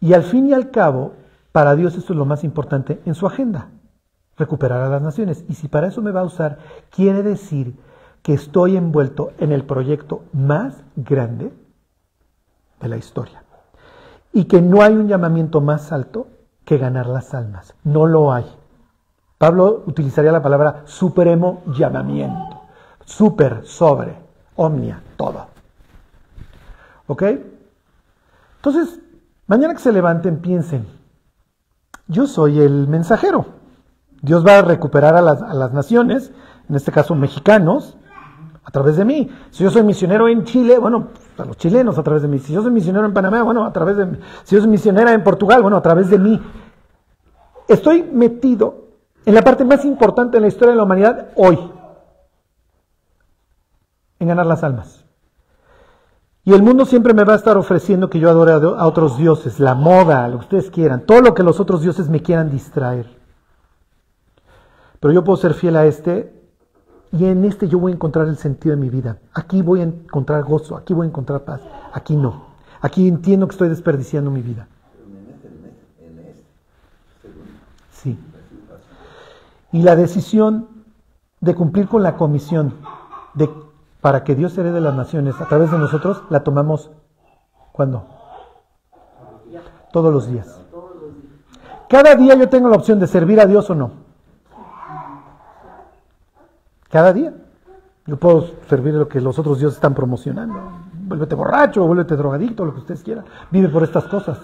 Y al fin y al cabo, para Dios esto es lo más importante en su agenda recuperar a las naciones. Y si para eso me va a usar, quiere decir que estoy envuelto en el proyecto más grande de la historia. Y que no hay un llamamiento más alto que ganar las almas. No lo hay. Pablo utilizaría la palabra supremo llamamiento. Super, sobre, omnia, todo. ¿Ok? Entonces, mañana que se levanten, piensen, yo soy el mensajero. Dios va a recuperar a las, naciones, en este caso mexicanos, a través de mí. Si yo soy misionero en Chile, bueno, a los chilenos a través de mí. Si yo soy misionero en Panamá, bueno, a través de mí. Si yo soy misionera en Portugal, bueno, a través de mí. Estoy metido en la parte más importante de la historia de la humanidad hoy, en ganar las almas. Y el mundo siempre me va a estar ofreciendo que yo adore a otros dioses, la moda, lo que ustedes quieran, todo lo que los otros dioses me quieran distraer. Pero yo puedo ser fiel a este y en este yo voy a encontrar el sentido de mi vida. Aquí voy a encontrar gozo, aquí voy a encontrar paz, aquí no. Aquí entiendo que estoy desperdiciando mi vida. Sí. Y la decisión de cumplir con la comisión de, para que Dios herede las naciones a través de nosotros, la tomamos ¿cuándo? Todos los días. Cada día yo tengo la opción de servir a Dios o no. Cada día. Yo puedo servir lo que los otros dioses están promocionando. Vuélvete borracho, vuélvete drogadicto, lo que ustedes quieran. Vive por estas cosas.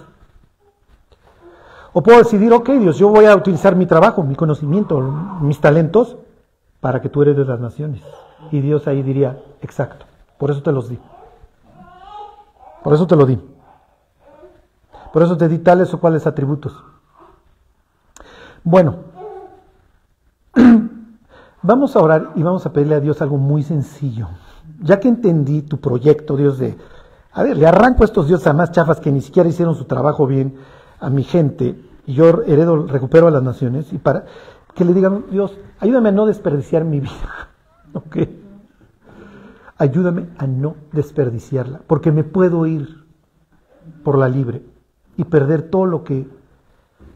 O puedo decidir, ok, Dios, yo voy a utilizar mi trabajo, mi conocimiento, mis talentos para que tú eres de las naciones. Y Dios ahí diría, exacto, por eso te los di. Por eso te lo di. Por eso te di tales o cuales atributos. Bueno, [CLEARS THROAT] Vamos a orar y vamos a pedirle a Dios algo muy sencillo. Ya que entendí tu proyecto, Dios, de, a ver, le arranco a estos dioses a más chafas que ni siquiera hicieron su trabajo bien a mi gente, y yo heredo, recupero a las naciones, y para que le digan, Dios, ayúdame a no desperdiciar mi vida. [LAUGHS] [LAUGHS] ¿Ok? Ayúdame a no desperdiciarla, porque me puedo ir por la libre y perder todo lo que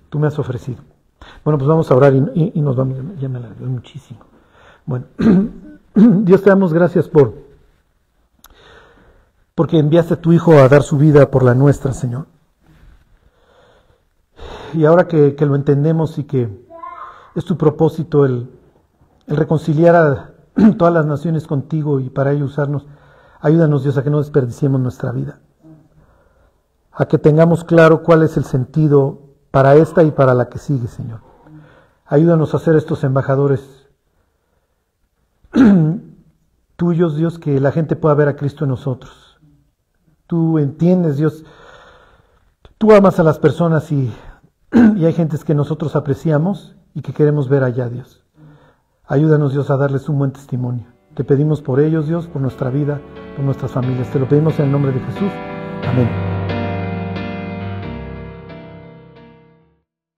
tú me has ofrecido. Bueno, pues vamos a orar y, nos vamos, ya me alargué muchísimo. Bueno, [CLEARS THROAT] Dios te damos gracias por porque enviaste a tu Hijo a dar su vida por la nuestra, Señor. Y ahora que, lo entendemos y que es tu propósito el, el reconciliar a [CLEARS THROAT] todas las naciones contigo y para ello usarnos, ayúdanos Dios a que no desperdiciemos nuestra vida, a que tengamos claro cuál es el sentido para esta y para la que sigue, Señor. Ayúdanos a ser estos embajadores [CLEARS THROAT] tuyos, Dios, que la gente pueda ver a Cristo en nosotros. Tú entiendes, Dios, tú amas a las personas y, [CLEARS THROAT] y hay gentes que nosotros apreciamos y que queremos ver allá, Dios. Ayúdanos, Dios, a darles un buen testimonio. Te pedimos por ellos, Dios, por nuestra vida, por nuestras familias. Te lo pedimos en el nombre de Jesús. Amén.